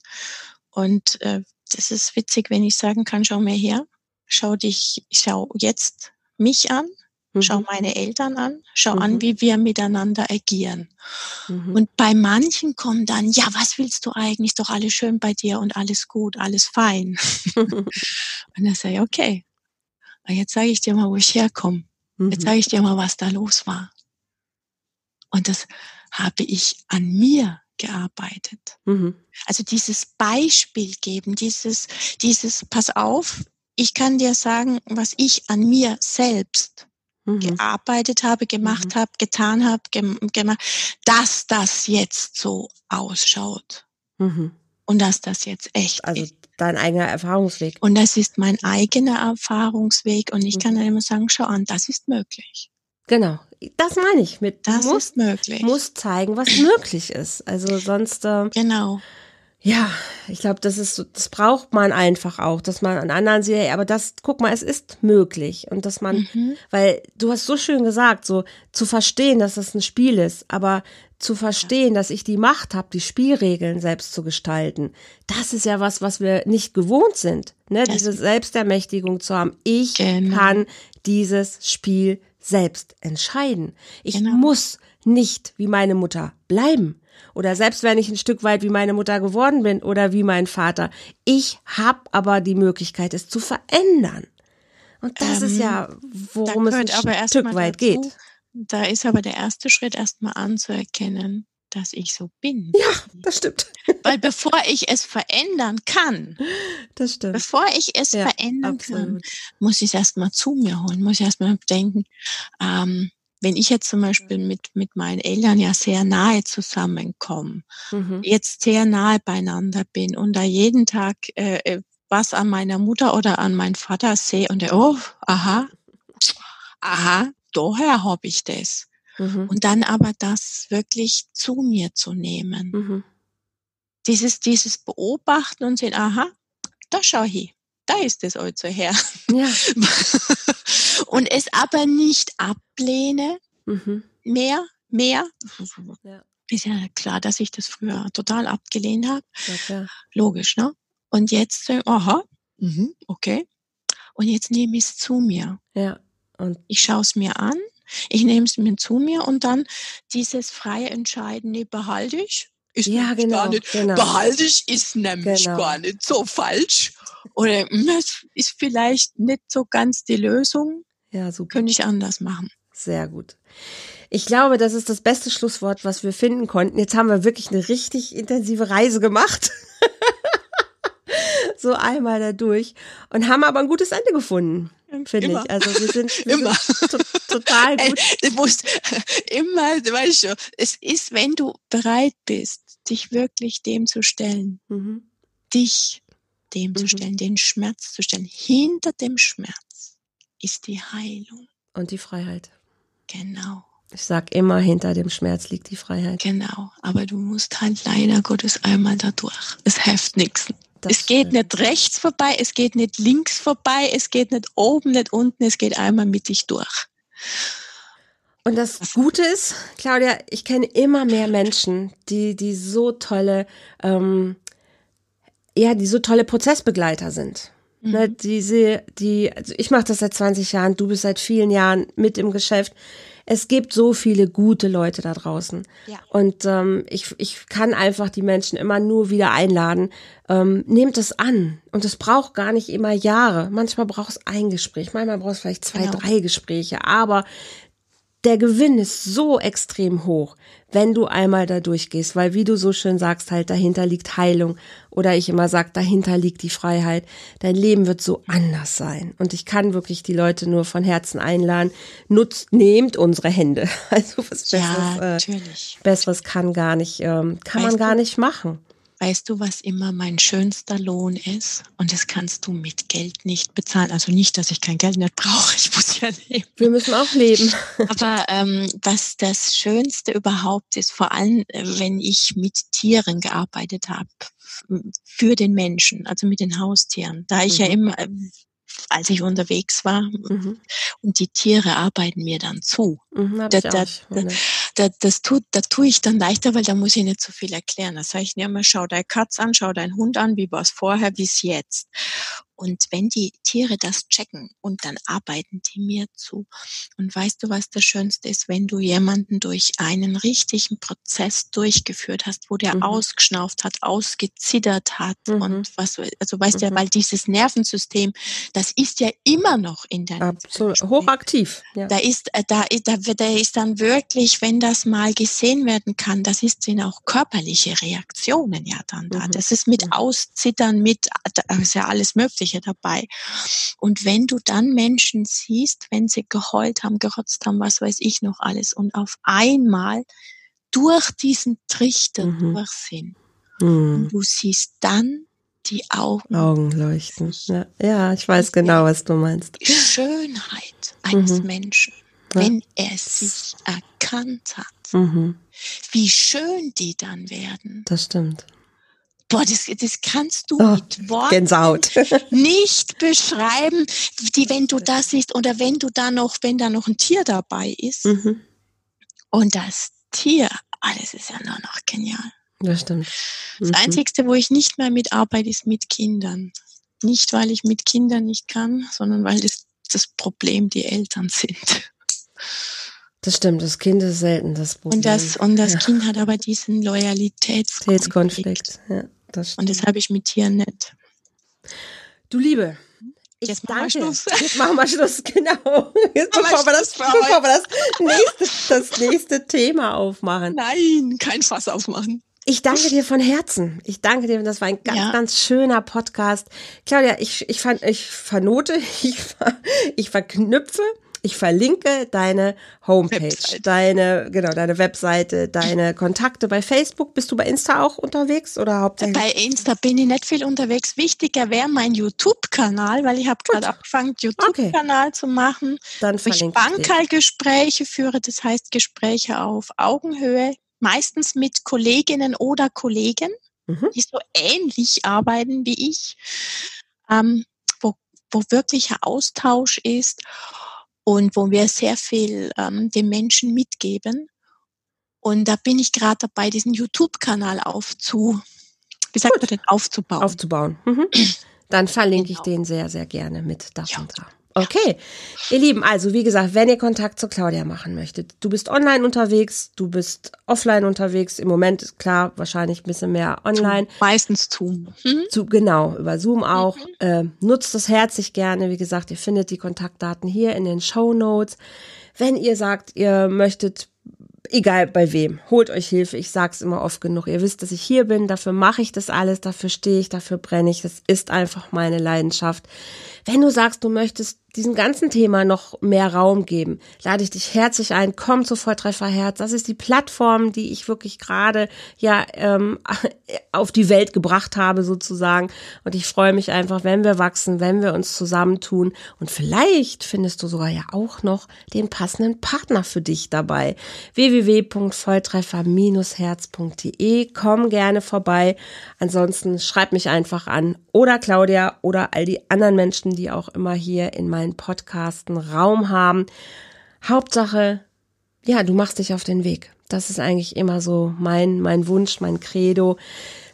und äh, das ist witzig, wenn ich sagen kann, schau mir her, schau dich, schau jetzt mich an, schau Mhm. meine Eltern an, schau Mhm. an, wie wir miteinander agieren. Mhm. Und bei manchen kommt dann, ja, was willst du eigentlich? Ist doch alles schön bei dir und alles gut, alles fein. Und dann sage ich, okay. Und jetzt sage ich dir mal, wo ich herkomme. Jetzt Mhm. sage ich dir mal, was da los war. Und das habe ich an mir gearbeitet. Mhm. Also dieses Beispiel geben, dieses, dieses, pass auf, ich kann dir sagen, was ich an mir selbst Mhm. gearbeitet habe, gemacht habe, getan habe, gem gemacht, dass das jetzt so ausschaut Mhm. und dass das jetzt echt Also ist. dein eigener Erfahrungsweg. Und das ist mein eigener Erfahrungsweg und ich kann Mhm. dann immer sagen, schau an, das ist möglich. Genau. Das meine ich mit. Das musst, ist möglich. musst zeigen, was möglich ist. Also sonst, äh, genau. Ja, ich glaube, das ist, so- das braucht man einfach auch, dass man an anderen sieht, hey, aber das, guck mal, es ist möglich und dass man, Mhm. weil du hast so schön gesagt, so zu verstehen, dass das ein Spiel ist, aber zu verstehen, dass ich die Macht habe, die Spielregeln selbst zu gestalten, das ist ja was, was wir nicht gewohnt sind, ne? Das- Diese Selbstermächtigung zu haben. Ich Genau. kann dieses Spiel selbst entscheiden. Ich Genau. muss nicht wie meine Mutter bleiben. Oder selbst wenn ich ein Stück weit wie meine Mutter geworden bin oder wie mein Vater. Ich habe aber die Möglichkeit, es zu verändern. Und das ist Ähm, ja, worum es ein Stück weit dazu, geht. Da ist aber der erste Schritt erstmal anzuerkennen, dass ich so bin. Ja, das stimmt. Weil bevor ich es verändern kann, Das stimmt. bevor ich es Ja, verändern kann, Absolut. muss ich es erstmal zu mir holen, muss ich erstmal denken, ähm, wenn ich jetzt zum Beispiel mit, mit meinen Eltern ja sehr nahe zusammenkomme, Mhm. jetzt sehr nahe beieinander bin und da jeden Tag äh, äh, was an meiner Mutter oder an meinen Vater sehe und der, oh, aha, aha, daher habe ich das. Mhm. Und dann aber das wirklich zu mir zu nehmen. Mhm. Dieses, dieses Beobachten und sehen, aha, da schau ich, da ist es also her. Ja. und es aber nicht ablehne, Mhm. mehr, mehr. Ja. Ist ja klar, dass ich das früher total abgelehnt habe. Ja. Logisch, ne? Und jetzt, äh, aha, mhm, okay. Und jetzt nehme ich es zu mir. Ja. Und Ich schaue es mir an, ich nehme es mir zu mir und dann dieses freie Entscheiden, nee, behalte ich. Ist Ja, genau, gar nicht, genau. behalte ich ist nämlich Genau. gar nicht so falsch. Oder hm, es ist vielleicht nicht so ganz die Lösung, ja, super. könnte ich anders machen. Sehr gut. Ich glaube, das ist das beste Schlusswort, was wir finden konnten. Jetzt haben wir wirklich eine richtig intensive Reise gemacht. so einmal da durch und haben aber ein gutes Ende gefunden, finde ich. Also wir sind, wir Immer. sind to total gut. du musst immer, du weißt schon, es ist, wenn du bereit bist, dich wirklich dem zu stellen, Mhm. dich dem zu Mhm. stellen, den Schmerz zu stellen. Hinter dem Schmerz ist die Heilung. Und die Freiheit. Genau, Ich sag immer, hinter dem Schmerz liegt die Freiheit. genau. Aber du musst halt leider Gottes einmal da durch. Es hilft nichts. Das Es geht nicht rechts vorbei, es geht nicht links vorbei, es geht nicht oben, nicht unten, es geht einmal mit dich durch. Und das Gute ist, Claudia, ich kenne immer mehr Menschen, die, die so tolle, ähm, ja, die so tolle Prozessbegleiter sind. Mhm. Ne, diese, die, also ich mache das seit 20 Jahren, du bist seit vielen Jahren mit im Geschäft. Es gibt so viele gute Leute da draußen. Ja. Und ähm, ich, ich kann einfach die Menschen immer nur wieder einladen. Ähm, nehmt es an. Und es braucht gar nicht immer Jahre. Manchmal braucht es ein Gespräch, manchmal braucht es vielleicht zwei, Genau. drei Gespräche. Aber der Gewinn ist so extrem hoch, wenn du einmal da durchgehst, weil wie du so schön sagst, halt dahinter liegt Heilung oder ich immer sag, dahinter liegt die Freiheit. Dein Leben wird so anders sein und ich kann wirklich die Leute nur von Herzen einladen, nutzt, nehmt unsere Hände. Also was Ja, Besseres, äh. Besseres kann gar nicht, ähm, kann man Weißt gar du- nicht machen. Weißt du, was immer mein schönster Lohn ist? Und das kannst du mit Geld nicht bezahlen. Also nicht, dass ich kein Geld nicht brauche, ich muss ja leben. Wir müssen auch leben. Aber ähm, was das Schönste überhaupt ist, vor allem äh, wenn ich mit Tieren gearbeitet habe, für den Menschen, also mit den Haustieren, da ich ja Mhm. immer, äh, als ich unterwegs war, Mhm. und die Tiere arbeiten mir dann zu. Mhm, Da- da- Da, das tut, da tue ich dann leichter, weil da muss ich nicht so viel erklären. Da sage ich mir immer, schau dein Katz an, schau deinen Hund an, wie war es vorher, wie es jetzt. Und wenn die Tiere das checken und dann arbeiten die mir zu. Und weißt du, was das Schönste ist, wenn du jemanden durch einen richtigen Prozess durchgeführt hast, wo der Mhm. ausgeschnauft hat, ausgezittert hat Mhm. und was, also weißt du ja, Mhm. weil dieses Nervensystem, das ist ja immer noch in deinem Absolut. Hochaktiv. Ja. Da ist, äh, da, da, wird- da ist dann wirklich, wenn das mal gesehen werden kann, das ist, sind auch körperliche Reaktionen ja dann da. Mhm. Das ist mit. Auszittern, mit, da ist ja alles Mögliche dabei. Und wenn du dann Menschen siehst, wenn sie geheult haben, gerotzt haben, was weiß ich noch alles, und auf einmal durch diesen Trichter Mhm. durch sind, Mhm. du siehst dann die Augen, Augen leuchten. Ja, ja, ich weiß genau, was du meinst. die Schönheit eines Mhm. Menschen, Ja. wenn er sich erkannt hat, Mhm, wie schön die dann werden. das stimmt. Boah, das, das kannst du Oh, mit Worten Gänsehaut. nicht beschreiben, die, wenn du das siehst oder wenn du da noch, wenn da noch ein Tier dabei ist mhm, und das Tier, alles ist ja nur noch genial. das stimmt. Das Mhm. Einzigste, wo ich nicht mehr mitarbeite, ist mit Kindern. Nicht, weil ich mit Kindern nicht kann, sondern weil das, das Problem die Eltern sind. Das stimmt, das Kind ist selten das Problem. Und das, und das Ja. Kind hat aber diesen Loyalitätskonflikt. Ja, das Und stimmt. das habe ich mit Tieren nicht. Du Liebe. Ich Jetzt machen wir danke. Schluss. Jetzt machen wir Schluss, genau. Jetzt, Machen bevor wir das, Schluss bevor wir das nächste, das nächste Thema aufmachen. Nein, kein Fass aufmachen. Ich danke dir von Herzen. Ich danke dir. Das war ein ganz, Ja. ganz schöner Podcast. Claudia, ich, ich, fand, ich vernote, ich, ver, ich verknüpfe, ich verlinke deine Homepage, Website. deine, genau, deine Webseite, deine Kontakte bei Facebook. Bist du bei Insta auch unterwegs oder hauptsächlich? Bei Insta bin ich nicht viel unterwegs. Wichtiger wäre mein YouTube-Kanal, weil ich habe gerade angefangen, YouTube-Kanal zu machen, Dann wo ich. Bankergespräche führe. Das heißt Gespräche auf Augenhöhe, meistens mit Kolleginnen oder Kollegen, Mhm. die so ähnlich arbeiten wie ich, ähm, wo, wo wirklicher Austausch ist und wo wir sehr viel ähm, den Menschen mitgeben. Und da bin ich gerade dabei, diesen YouTube-Kanal aufzu, wie sagt man denn, aufzubauen. Aufzubauen. Mhm. Dann verlinke genau. ich den sehr, sehr gerne mit da und da. Okay, ihr Lieben, also wie gesagt, wenn ihr Kontakt zu Claudia machen möchtet, du bist online unterwegs, du bist offline unterwegs. Im Moment ist klar, wahrscheinlich ein bisschen mehr online. Meistens Zoom. Mhm. Zu, genau, über Zoom auch. Mhm. Äh, nutzt das herzlich gerne. Wie gesagt, ihr findet die Kontaktdaten hier in den Show Notes. Wenn ihr sagt, ihr möchtet egal bei wem, holt euch Hilfe. Ich sag's immer oft genug. Ihr wisst, dass ich hier bin, dafür mache ich das alles, dafür stehe ich, dafür brenne ich. Das ist einfach meine Leidenschaft. Wenn du sagst, du möchtest diesem ganzen Thema noch mehr Raum geben, lade ich dich herzlich ein. Komm zu Volltreffer Herz. Das ist die Plattform, die ich wirklich gerade ja ähm, auf die Welt gebracht habe sozusagen. Und ich freue mich einfach, wenn wir wachsen, wenn wir uns zusammentun. Und vielleicht findest du sogar ja auch noch den passenden Partner für dich dabei. www.volltreffer-herz.de. Komm gerne vorbei. Ansonsten schreib mich einfach an oder Claudia oder all die anderen Menschen, die auch immer hier in meinen Podcasten Raum haben. Hauptsache, ja, du machst dich auf den Weg. Das ist eigentlich immer so mein, mein Wunsch, mein Credo.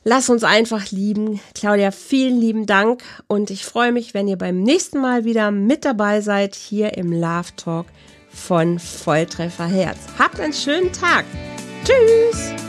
Lass uns einfach lieben. Claudia, vielen lieben Dank und ich freue mich, wenn ihr beim nächsten Mal wieder mit dabei seid hier im Love Talk von Volltreffer Herz. Habt einen schönen Tag. Tschüss!